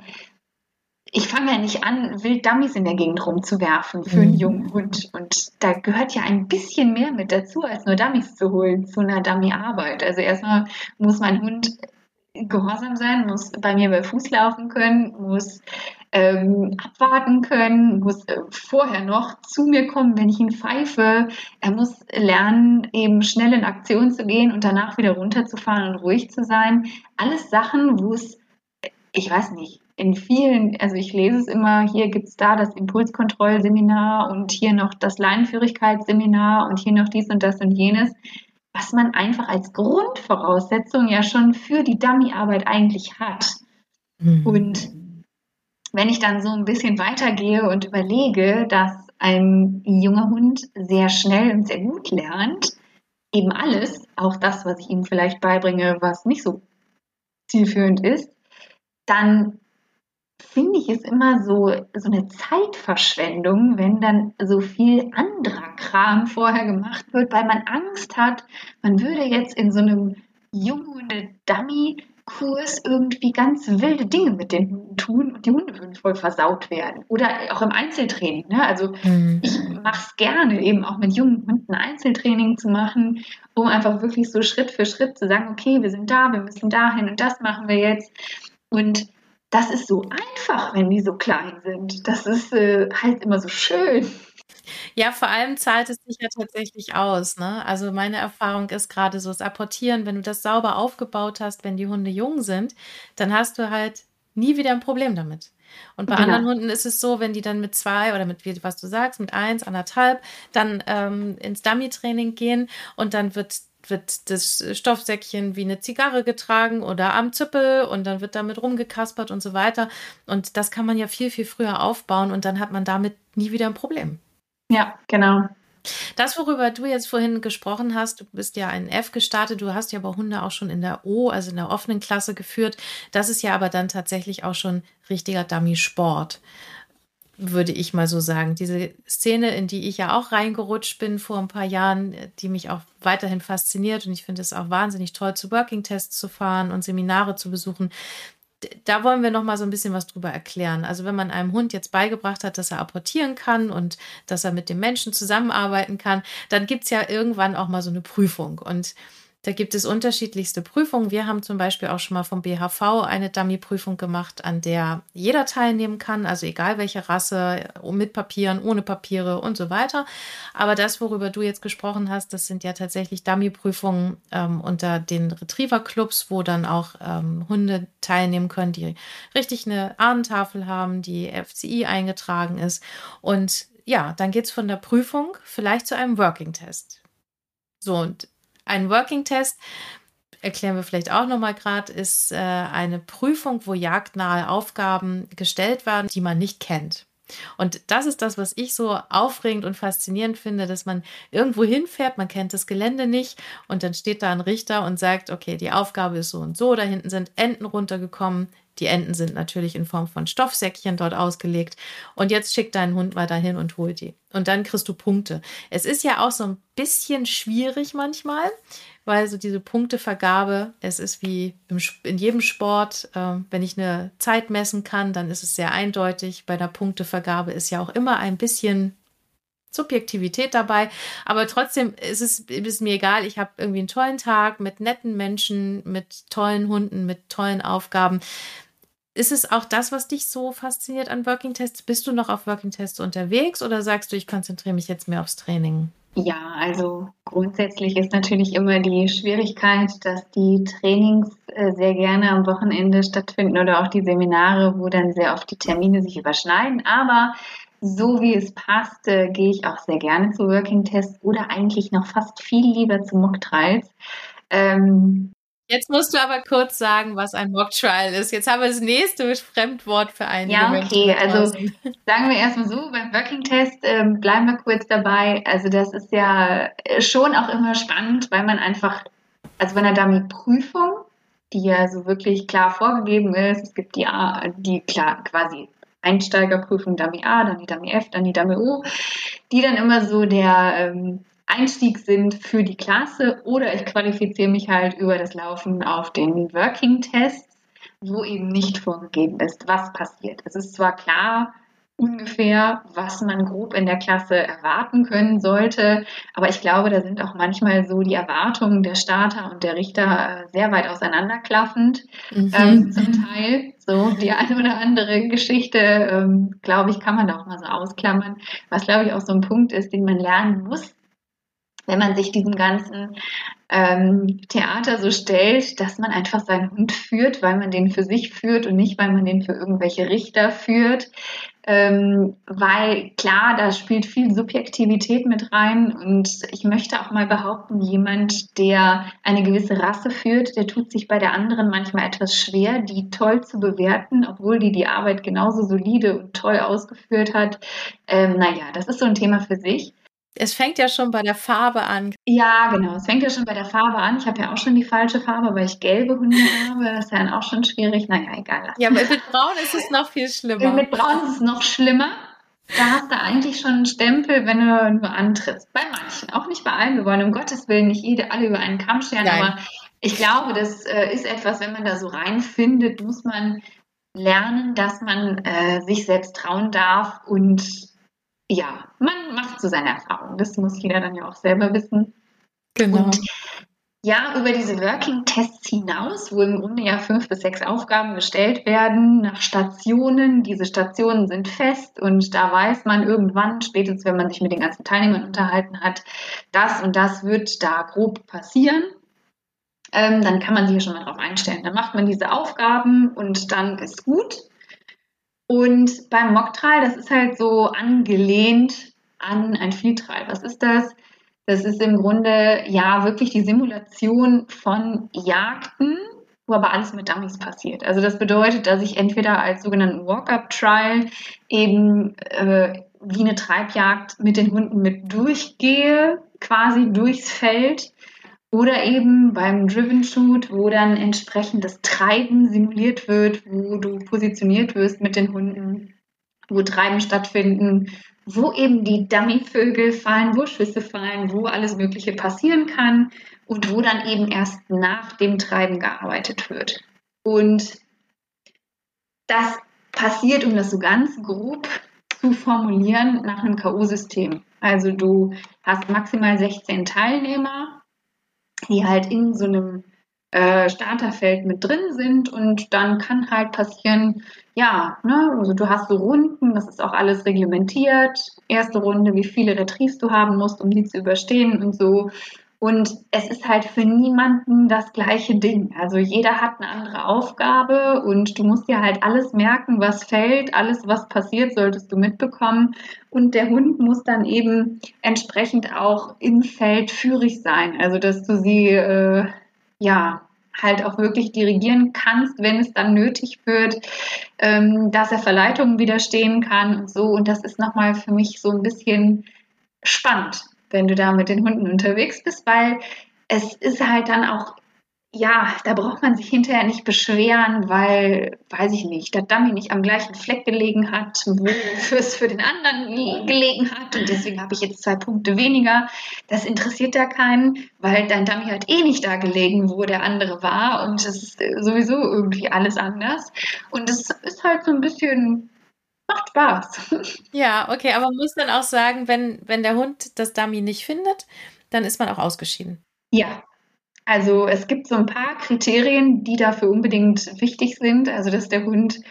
ich fange ja nicht an, wild Dummies in der Gegend rumzuwerfen für einen mhm. jungen Hund. Und da gehört ja ein bisschen mehr mit dazu, als nur Dummies zu holen zu einer Dummy-Arbeit. Also erstmal muss mein Hund gehorsam sein, muss bei mir bei Fuß laufen können, muss ähm, abwarten können, muss äh, vorher noch zu mir kommen, wenn ich ihn pfeife. Er muss lernen, eben schnell in Aktion zu gehen und danach wieder runterzufahren und ruhig zu sein. Alles Sachen, wo es, ich weiß nicht, in vielen, also ich lese es immer, hier gibt es da das Impulskontrollseminar und hier noch das Leinenführigkeitsseminar und hier noch dies und das und jenes, was man einfach als Grundvoraussetzung ja schon für die Dummy-Arbeit eigentlich hat. Mhm. Und wenn ich dann so ein bisschen weitergehe und überlege, dass ein junger Hund sehr schnell und sehr gut lernt, eben alles, auch das, was ich ihm vielleicht beibringe, was nicht so zielführend ist, dann finde ich es immer so, so eine Zeitverschwendung, wenn dann so viel anderer Kram vorher gemacht wird, weil man Angst hat, man würde jetzt in so einem Junghunde-Dummy Kurs irgendwie ganz wilde Dinge mit den Hunden tun und die Hunde würden voll versaut werden. Oder auch im Einzeltraining. Ne? Also mhm. ich mache es gerne, eben auch mit jungen Hunden Einzeltraining zu machen, um einfach wirklich so Schritt für Schritt zu sagen, okay, wir sind da, wir müssen dahin und das machen wir jetzt. Und das ist so einfach, wenn die so klein sind. Das ist äh, halt immer so schön. Ja, vor allem zahlt es sich ja tatsächlich aus. Ne? Also meine Erfahrung ist gerade so das Apportieren, wenn du das sauber aufgebaut hast, wenn die Hunde jung sind, dann hast du halt nie wieder ein Problem damit. Und bei genau. anderen Hunden ist es so, wenn die dann mit zwei oder mit, was du sagst, mit eins, anderthalb, dann ähm, ins Dummy-Training gehen und dann wird wird das Stoffsäckchen wie eine Zigarre getragen oder am Züppel und dann wird damit rumgekaspert und so weiter. Und das kann man ja viel, viel früher aufbauen und dann hat man damit nie wieder ein Problem. Ja, genau. Das, worüber du jetzt vorhin gesprochen hast, du bist ja ein F gestartet, du hast ja aber Hunde auch schon in der O, also in der offenen Klasse geführt. Das ist ja aber dann tatsächlich auch schon richtiger Dummy-Sport, würde ich mal so sagen. Diese Szene, in die ich ja auch reingerutscht bin vor ein paar Jahren, die mich auch weiterhin fasziniert und ich finde es auch wahnsinnig toll, zu Working-Tests zu fahren und Seminare zu besuchen da wollen wir noch mal so ein bisschen was drüber erklären. Also wenn man einem Hund jetzt beigebracht hat, dass er apportieren kann und dass er mit dem Menschen zusammenarbeiten kann, dann gibt es ja irgendwann auch mal so eine Prüfung. Und da gibt es unterschiedlichste Prüfungen. Wir haben zum Beispiel auch schon mal vom BHV eine Dummy-Prüfung gemacht, an der jeder teilnehmen kann, also egal welche Rasse, mit Papieren, ohne Papiere und so weiter. Aber das, worüber du jetzt gesprochen hast, das sind ja tatsächlich Dummy-Prüfungen ähm, unter den Retriever-Clubs, wo dann auch ähm, Hunde teilnehmen können, die richtig eine Ahnentafel haben, die FCI eingetragen ist. Und ja, dann geht es von der Prüfung vielleicht zu einem Working-Test. So, und ein Working Test, erklären wir vielleicht auch nochmal gerade, ist äh, eine Prüfung, wo jagdnahe Aufgaben gestellt werden, die man nicht kennt. Und das ist das, was ich so aufregend und faszinierend finde, dass man irgendwo hinfährt, man kennt das Gelände nicht und dann steht da ein Richter und sagt, okay, die Aufgabe ist so und so, da hinten sind Enten runtergekommen, die Enten sind natürlich in Form von Stoffsäckchen dort ausgelegt. Und jetzt schick deinen Hund mal dahin und hol die. Und dann kriegst du Punkte. Es ist ja auch so ein bisschen schwierig manchmal, weil so diese Punktevergabe, es ist wie im, in jedem Sport, äh, wenn ich eine Zeit messen kann, dann ist es sehr eindeutig. Bei der Punktevergabe ist ja auch immer ein bisschen Subjektivität dabei. Aber trotzdem ist es ist mir egal. Ich habe irgendwie einen tollen Tag mit netten Menschen, mit tollen Hunden, mit tollen Aufgaben. Ist es auch das, was dich so fasziniert an Working Tests? Bist du noch auf Working Tests unterwegs oder sagst du, ich konzentriere mich jetzt mehr aufs Training? Ja, also grundsätzlich ist natürlich immer die Schwierigkeit, dass die Trainings äh, sehr gerne am Wochenende stattfinden oder auch die Seminare, wo dann sehr oft die Termine sich überschneiden. Aber so wie es passt, äh, gehe ich auch sehr gerne zu Working Tests oder eigentlich noch fast viel lieber zu Mock Trials. Ähm, Jetzt musst du aber kurz sagen, was ein Mock Trial ist. Jetzt haben wir das nächste Fremdwort für einen. Ja, okay. Also sagen wir erstmal so, beim Working Test äh, bleiben wir kurz dabei. Also das ist ja äh, schon auch immer spannend, weil man einfach, also bei einer Dummy-Prüfung, die ja so wirklich klar vorgegeben ist, es gibt die, die klar quasi Einsteigerprüfung Dummy A, dann die Dummy F, dann die Dummy O, die dann immer so der ähm, Einstieg sind für die Klasse oder ich qualifiziere mich halt über das Laufen auf den Working Tests, wo eben nicht vorgegeben ist, was passiert. Es ist zwar klar, ungefähr, was man grob in der Klasse erwarten können sollte. Aber ich glaube, da sind auch manchmal so die Erwartungen der Starter und der Richter äh, sehr weit auseinanderklaffend. Mhm. Ähm, zum Teil so die eine oder andere Geschichte, ähm, glaube ich, kann man da auch mal so ausklammern. Was, glaube ich, auch so ein Punkt ist, den man lernen muss, wenn man sich diesem ganzen ähm, Theater so stellt, dass man einfach seinen Hund führt, weil man den für sich führt und nicht, weil man den für irgendwelche Richter führt. Ähm, weil klar, da spielt viel Subjektivität mit rein und ich möchte auch mal behaupten, jemand, der eine gewisse Rasse führt, der tut sich bei der anderen manchmal etwas schwer, die toll zu bewerten, obwohl die die Arbeit genauso solide und toll ausgeführt hat. Ähm, naja, das ist so ein Thema für sich. Es fängt ja schon bei der Farbe an. Ja, genau. Es fängt ja schon bei der Farbe an. Ich habe ja auch schon die falsche Farbe, weil ich gelbe Hunde habe. Das ist ja dann auch schon schwierig. Naja, egal. Ja, mit Braun ist es noch viel schlimmer. Mit Braun ist es noch schlimmer. Da hast du eigentlich schon einen Stempel, wenn du nur antrittst. Bei manchen, auch nicht bei allen. Wir wollen um Gottes Willen nicht jede, alle über einen Kamm scheren, aber Ich glaube, das äh, ist etwas, wenn man da so reinfindet, muss man lernen, dass man äh, sich selbst trauen darf und ja, man macht so seine Erfahrungen. Das muss jeder dann ja auch selber wissen. Genau. Und ja, über diese Working Tests hinaus, wo im Grunde ja fünf bis sechs Aufgaben gestellt werden nach Stationen. Diese Stationen sind fest und da weiß man irgendwann, spätestens wenn man sich mit den ganzen Teilnehmern unterhalten hat, das und das wird da grob passieren. Ähm, dann kann man sich ja schon mal darauf einstellen. Dann macht man diese Aufgaben und dann ist gut. Und beim Mocktrial, das ist halt so angelehnt an ein Vieltrial. Was ist das? Das ist im Grunde ja wirklich die Simulation von Jagden, wo aber alles mit Dummies passiert. Also das bedeutet, dass ich entweder als sogenannten Walk-up-Trial eben äh, wie eine Treibjagd mit den Hunden mit durchgehe, quasi durchs Feld. Oder eben beim Driven Shoot, wo dann entsprechend das Treiben simuliert wird, wo du positioniert wirst mit den Hunden, wo Treiben stattfinden, wo eben die Dummyvögel fallen, wo Schüsse fallen, wo alles Mögliche passieren kann und wo dann eben erst nach dem Treiben gearbeitet wird. Und das passiert, um das so ganz grob zu formulieren, nach einem K.O.-System. Also du hast maximal 16 Teilnehmer, die halt in so einem äh, Starterfeld mit drin sind und dann kann halt passieren, ja, ne, also du hast so Runden, das ist auch alles reglementiert. Erste Runde, wie viele Retrievs du haben musst, um die zu überstehen und so. Und es ist halt für niemanden das gleiche Ding. Also jeder hat eine andere Aufgabe und du musst dir halt alles merken, was fällt, alles, was passiert, solltest du mitbekommen. Und der Hund muss dann eben entsprechend auch im Feld führig sein. Also dass du sie äh, ja halt auch wirklich dirigieren kannst, wenn es dann nötig wird, ähm, dass er Verleitungen widerstehen kann und so. Und das ist nochmal für mich so ein bisschen spannend, wenn du da mit den Hunden unterwegs bist, weil es ist halt dann auch ja, da braucht man sich hinterher nicht beschweren, weil, weiß ich nicht, der Dummy nicht am gleichen Fleck gelegen hat, wo es für den anderen gelegen hat und deswegen habe ich jetzt zwei Punkte weniger. Das interessiert da keinen, weil dein Dummy hat eh nicht da gelegen, wo der andere war und es ist sowieso irgendwie alles anders. Und es ist halt so ein bisschen macht Spaß. Ja, okay, aber man muss dann auch sagen, wenn, wenn der Hund das Dummy nicht findet, dann ist man auch ausgeschieden. Ja, also es gibt so ein paar Kriterien, die dafür unbedingt wichtig sind. Also dass der Hund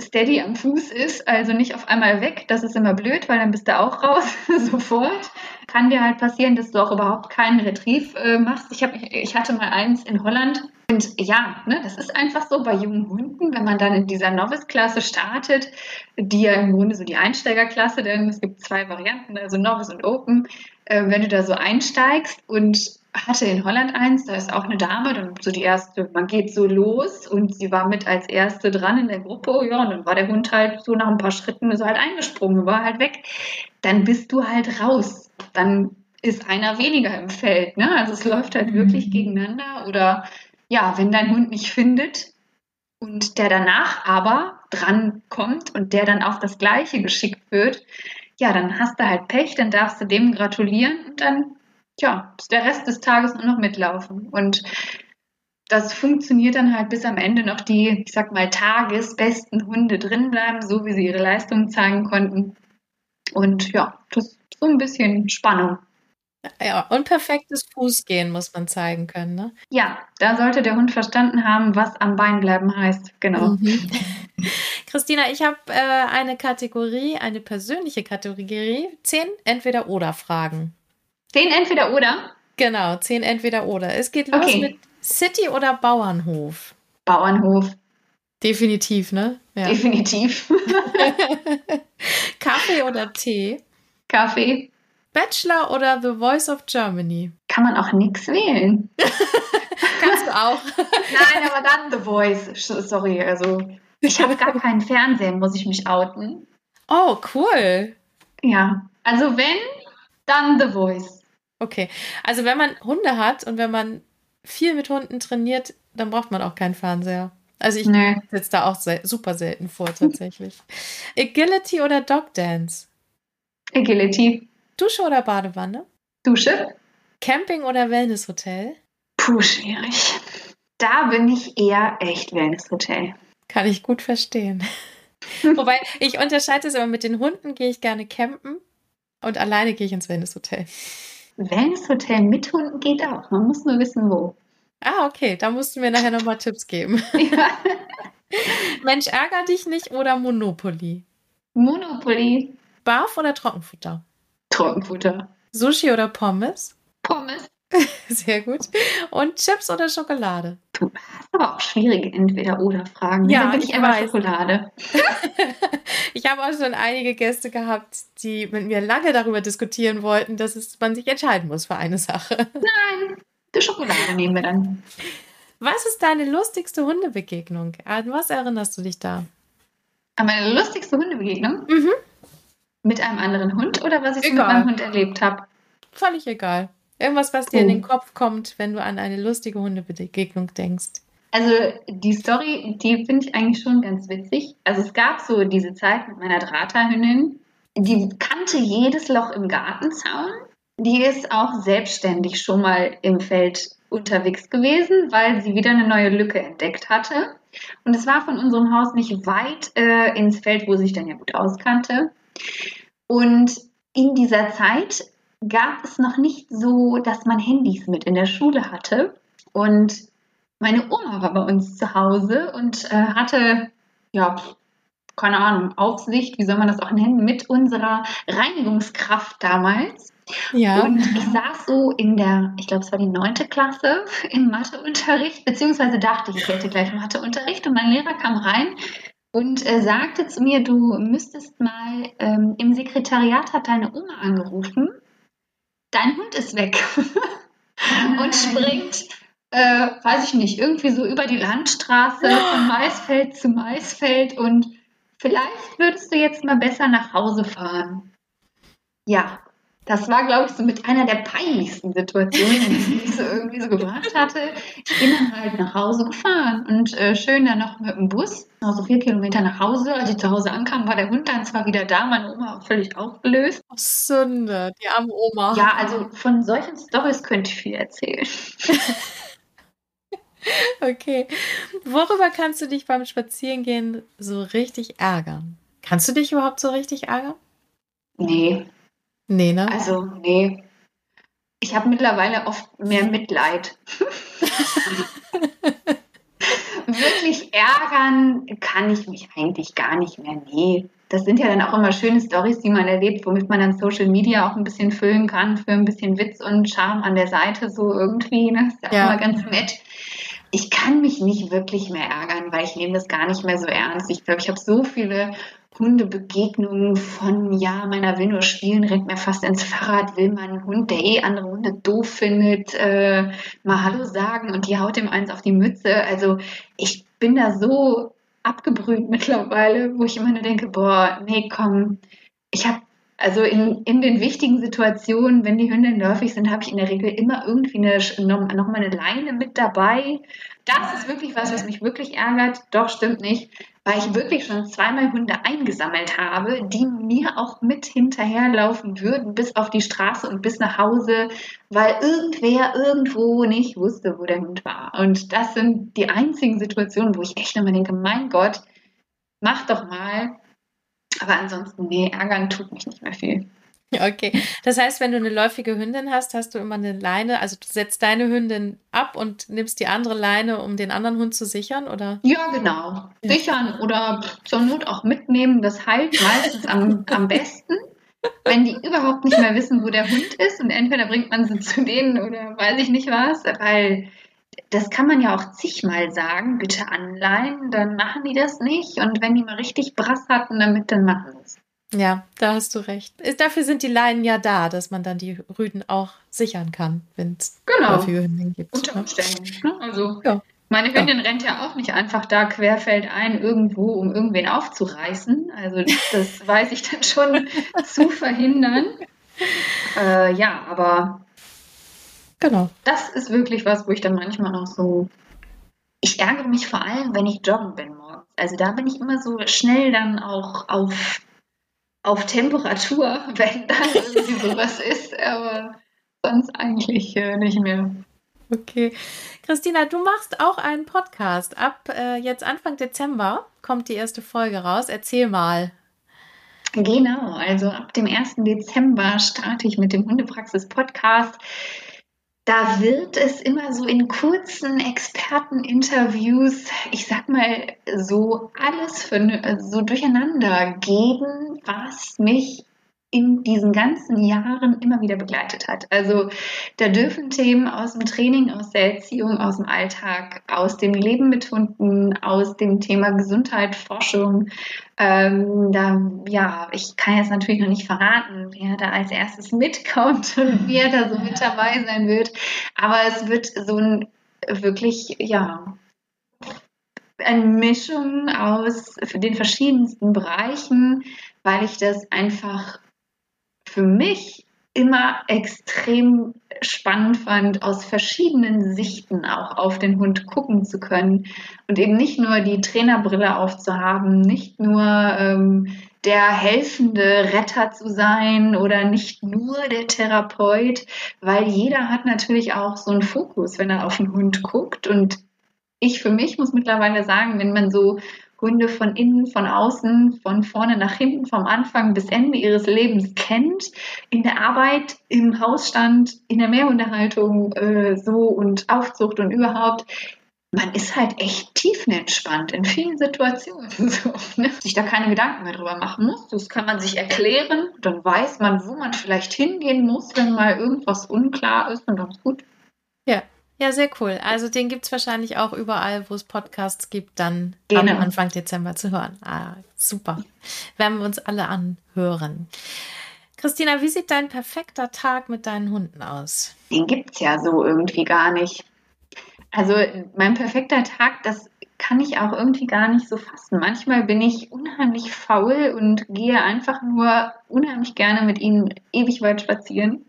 steady am Fuß ist, also nicht auf einmal weg. Das ist immer blöd, weil dann bist du auch raus sofort. Kann dir halt passieren, dass du auch überhaupt keinen Retrieve äh, machst. Ich, hab, ich hatte mal eins in Holland und ja, ne, das ist einfach so bei jungen Hunden, wenn man dann in dieser Novice-Klasse startet, die ja im Grunde so die Einsteigerklasse, denn es gibt zwei Varianten, also Novice und Open. Äh, wenn du da so einsteigst und hatte in Holland eins, da ist auch eine Dame, dann so die erste, man geht so los und sie war mit als erste dran in der Gruppe, ja, und dann war der Hund halt so nach ein paar Schritten so halt eingesprungen, war halt weg. Dann bist du halt raus. Dann ist einer weniger im Feld, ne? Also es läuft halt wirklich mhm. gegeneinander oder ja, wenn dein Hund nicht findet und der danach aber dran kommt und der dann auf das Gleiche geschickt wird, ja, dann hast du halt Pech, dann darfst du dem gratulieren und dann tja, der Rest des Tages nur noch mitlaufen. Und das funktioniert dann halt bis am Ende noch die, ich sag mal, tagesbesten Hunde drinbleiben, so wie sie ihre Leistungen zeigen konnten. Und ja, das ist so ein bisschen Spannung. Ja, und perfektes Fußgehen muss man zeigen können, ne? Ja, da sollte der Hund verstanden haben, was am Bein bleiben heißt. Genau. Mhm. Christina, ich habe äh, eine Kategorie, eine persönliche Kategorie, zehn Entweder-Oder-Fragen. Zehn entweder oder? Genau, zehn entweder oder. Es geht los okay. mit City oder Bauernhof. Bauernhof. Definitiv, ne? Ja. Definitiv. Kaffee oder Tee? Kaffee. Bachelor oder The Voice of Germany? Kann man auch nichts wählen. Kannst du auch. Nein, aber dann The Voice. Sorry, also ich habe gar keinen Fernsehen, muss ich mich outen. Oh, cool. Ja, also wenn, dann The Voice. Okay, also wenn man Hunde hat und wenn man viel mit Hunden trainiert, dann braucht man auch keinen Fernseher. Also ich nee. sitze da auch sel super selten vor tatsächlich. Agility oder Dog Dance? Agility. Dusche oder Badewanne? Dusche. Camping oder Wellnesshotel? Puh, schwierig. da bin ich eher echt Wellness-Hotel. Kann ich gut verstehen. Wobei, ich unterscheide es aber mit den Hunden, gehe ich gerne campen und alleine gehe ich ins Wellness-Hotel. Wellness-Hotel mit Hunden geht auch. Man muss nur wissen, wo. Ah, okay. Da musst du mir nachher nochmal Tipps geben. Ja. Mensch, ärger dich nicht oder Monopoly? Monopoly. Barf oder Trockenfutter? Trockenfutter. Sushi oder Pommes? Pommes. Sehr gut. Und Chips oder Schokolade? Du hast aber auch schwierige Entweder-Oder-Fragen. Ja, bin ich ich immer weiß. Schokolade. ich habe auch schon einige Gäste gehabt, die mit mir lange darüber diskutieren wollten, dass es, man sich entscheiden muss für eine Sache. Nein, die Schokolade nehmen wir dann. Was ist deine lustigste Hundebegegnung? An was erinnerst du dich da? An meine lustigste Hundebegegnung? Mhm. Mit einem anderen Hund oder was ich so mit meinem Hund erlebt habe? Völlig egal. Irgendwas, was dir in Oh. den Kopf kommt, wenn du an eine lustige Hundebegegnung denkst. Also die Story, die finde ich eigentlich schon ganz witzig. Also es gab so diese Zeit mit meiner Drahterhündin, die kannte jedes Loch im Gartenzaun. Die ist auch selbstständig schon mal im Feld unterwegs gewesen, weil sie wieder eine neue Lücke entdeckt hatte. Und es war von unserem Haus nicht weit äh, ins Feld, wo sie sich dann ja gut auskannte. Und in dieser Zeit gab es noch nicht so, dass man Handys mit in der Schule hatte. Und meine Oma war bei uns zu Hause und äh, hatte, ja, keine Ahnung, Aufsicht, wie soll man das auch nennen, mit unserer Reinigungskraft damals. Ja. Und ich saß so in der, ich glaube, es war die neunte Klasse im Matheunterricht, beziehungsweise dachte ich, ich hätte gleich Matheunterricht und mein Lehrer kam rein und äh, sagte zu mir, du müsstest mal, ähm, im Sekretariat hat deine Oma angerufen, dein Hund ist weg. Und springt, äh, weiß ich nicht, irgendwie so über die Landstraße von Maisfeld zu Maisfeld. Und vielleicht würdest du jetzt mal besser nach Hause fahren. Ja, das war, glaube ich, so mit einer der peinlichsten Situationen, die ich so irgendwie so gebracht hatte. Ich bin dann halt nach Hause gefahren und äh, schön dann noch mit dem Bus, noch so vier Kilometer nach Hause. Als ich zu Hause ankam, war der Hund dann zwar wieder da, meine Oma auch völlig aufgelöst. Oh, Sünde, die arme Oma. Ja, also von solchen Stories könnte ich viel erzählen. Okay. Worüber kannst du dich beim Spazierengehen so richtig ärgern? Kannst du dich überhaupt so richtig ärgern? Nee, Nee, ne? also nee. Ich habe mittlerweile oft mehr Mitleid. Wirklich ärgern kann ich mich eigentlich gar nicht mehr. Nee. Das sind ja dann auch immer schöne Stories, die man erlebt, womit man dann Social Media auch ein bisschen füllen kann für ein bisschen Witz und Charme an der Seite, so irgendwie. Ne? Ist ja, Ja. auch immer ganz nett. Ich kann mich nicht wirklich mehr ärgern, weil ich nehme das gar nicht mehr so ernst. Ich glaube, ich habe so viele Hundebegegnungen von, ja, meiner will nur spielen, rennt mir fast ins Fahrrad, will meinen Hund, der eh andere Hunde doof findet, äh, mal Hallo sagen und die haut ihm eins auf die Mütze. Also ich bin da so abgebrüht mittlerweile, wo ich immer nur denke, boah, nee, komm, ich habe also in, in den wichtigen Situationen, wenn die Hündin läufig sind, habe ich in der Regel immer irgendwie eine, noch, noch mal eine Leine mit dabei. Das ist wirklich was, was mich wirklich ärgert. Doch, stimmt nicht, weil ich wirklich schon zweimal Hunde eingesammelt habe, die mir auch mit hinterherlaufen würden, bis auf die Straße und bis nach Hause, weil irgendwer irgendwo nicht wusste, wo der Hund war. Und das sind die einzigen Situationen, wo ich echt immer denke, mein Gott, mach doch mal. Aber ansonsten, nee, ärgern tut mich nicht mehr viel. Okay. Das heißt, wenn du eine läufige Hündin hast, hast du immer eine Leine, also du setzt deine Hündin ab und nimmst die andere Leine, um den anderen Hund zu sichern, oder? Ja, genau. Sichern oder zur Not auch mitnehmen. Das heilt meistens am, am besten, wenn die überhaupt nicht mehr wissen, wo der Hund ist. Und entweder bringt man sie zu denen oder weiß ich nicht was, weil das kann man ja auch zigmal sagen, bitte anleihen, dann machen die das nicht. Und wenn die mal richtig Brass hatten damit, dann machen sie es. Ja, da hast du recht. Ist- Dafür sind die Leinen ja da, dass man dann die Rüden auch sichern kann, wenn es Genau. läufige Hündin gibt. Unter ne? Umständen. Ne? Also Ja. meine Hündin rennt ja auch nicht einfach da querfeldein irgendwo, um irgendwen aufzureißen. Also das weiß ich dann schon zu verhindern. Äh, ja, aber Genau. das ist wirklich was, wo ich dann manchmal noch so. Ich ärgere mich vor allem, wenn ich joggen bin morgens. Also da bin ich immer so schnell dann auch auf, auf Temperatur, wenn dann irgendwie sowas ist. Aber sonst eigentlich äh, nicht mehr. Okay. Christina, du machst auch einen Podcast. Ab äh, jetzt Anfang Dezember kommt die erste Folge raus. Erzähl mal. Genau, also ab dem 1. Dezember starte ich mit dem Hundepraxis-Podcast. Da wird es immer so in kurzen Experteninterviews, ich sag mal, so alles für, so durcheinander geben, was mich in diesen ganzen Jahren immer wieder begleitet hat. Also da dürfen Themen aus dem Training, aus der Erziehung, aus dem Alltag, aus dem Leben mit Hunden, aus dem Thema Gesundheit, Forschung, ähm, da, ja, ich kann jetzt natürlich noch nicht verraten, wer da als erstes mitkommt und wer da so mit dabei sein wird, aber es wird so ein wirklich, ja, eine Mischung aus den verschiedensten Bereichen, weil ich das einfach für mich immer extrem spannend fand, aus verschiedenen Sichten auch auf den Hund gucken zu können und eben nicht nur die Trainerbrille aufzuhaben, nicht nur ähm, der helfende Retter zu sein oder nicht nur der Therapeut, weil jeder hat natürlich auch so einen Fokus, wenn er auf den Hund guckt. Und ich für mich muss mittlerweile sagen, wenn man so Hunde von innen, von außen, von vorne nach hinten, vom Anfang bis Ende ihres Lebens kennt, in der Arbeit, im Hausstand, in der Mehrhundehaltung äh, so und Aufzucht und überhaupt. Man ist halt echt tiefenentspannt in vielen Situationen. So, ne? Sich da keine Gedanken mehr drüber machen muss. Das kann man sich erklären. Dann weiß man, wo man vielleicht hingehen muss, wenn mal irgendwas unklar ist und dann ist gut. Ja, ja, sehr cool. Also den gibt es wahrscheinlich auch überall, wo es Podcasts gibt, dann genau. am Anfang Dezember zu hören. Ah, super. Werden wir uns alle anhören. Christina, wie sieht dein perfekter Tag mit deinen Hunden aus? Den gibt es ja so irgendwie gar nicht. Also mein perfekter Tag, das kann ich auch irgendwie gar nicht so fassen. Manchmal bin ich unheimlich faul und gehe einfach nur unheimlich gerne mit ihnen ewig weit spazieren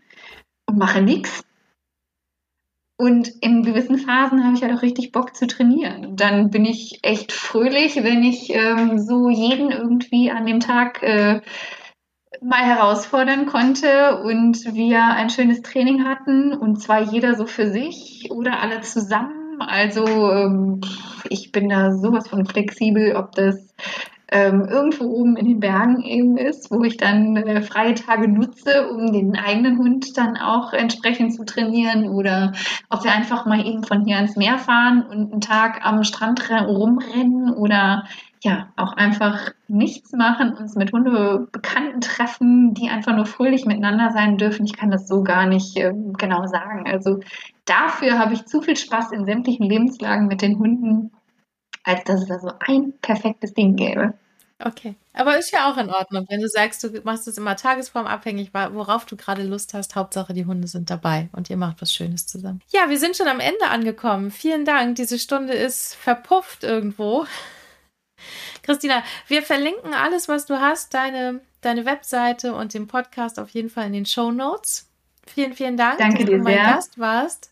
und mache nichts. Und in gewissen Phasen habe ich halt auch richtig Bock zu trainieren. Dann bin ich echt fröhlich, wenn ich ähm, so jeden irgendwie an dem Tag äh, mal herausfordern konnte und wir ein schönes Training hatten und zwar jeder so für sich oder alle zusammen. Also ähm, ich bin da sowas von flexibel, ob das ähm, irgendwo oben in den Bergen eben ist, wo ich dann äh, freie Tage nutze, um den eigenen Hund dann auch entsprechend zu trainieren oder ob wir einfach mal eben von hier ans Meer fahren und einen Tag am Strand rumrennen oder ja, auch einfach nichts machen, uns mit Hundebekannten treffen, die einfach nur fröhlich miteinander sein dürfen. Ich kann das so gar nicht äh, genau sagen. Also dafür habe ich zu viel Spaß in sämtlichen Lebenslagen mit den Hunden als dass es da so ein perfektes Ding gäbe. Okay, aber ist ja auch in Ordnung, wenn du sagst, du machst es immer tagesformabhängig, worauf du gerade Lust hast. Hauptsache, die Hunde sind dabei und ihr macht was Schönes zusammen. Ja, wir sind schon am Ende angekommen. Vielen Dank. Diese Stunde ist verpufft irgendwo. Christina, wir verlinken alles, was du hast, deine, deine Webseite und den Podcast auf jeden Fall in den Show Notes. Vielen, vielen Dank, Danke dass dir du mein sehr. Gast warst.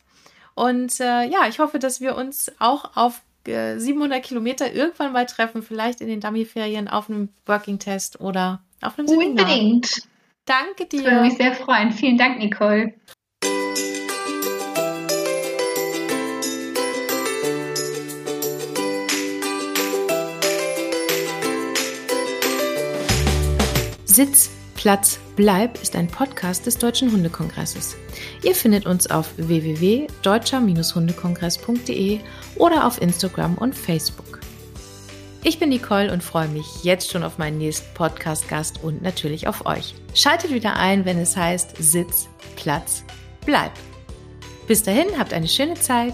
Und äh, ja, ich hoffe, dass wir uns auch auf 700 Kilometer irgendwann mal treffen, vielleicht in den Dummy-Ferien auf einem Working-Test oder auf einem Seminar. Unbedingt. Danke dir. Ich würde mich sehr freuen. Vielen Dank, Nicole. Sitz Platz Bleib ist ein Podcast des Deutschen Hundekongresses. Ihr findet uns auf www.deutscher-hundekongress.de oder auf Instagram und Facebook. Ich bin Nicole und freue mich jetzt schon auf meinen nächsten Podcast-Gast und natürlich auf euch. Schaltet wieder ein, wenn es heißt Sitz, Platz, Bleib. Bis dahin, habt eine schöne Zeit.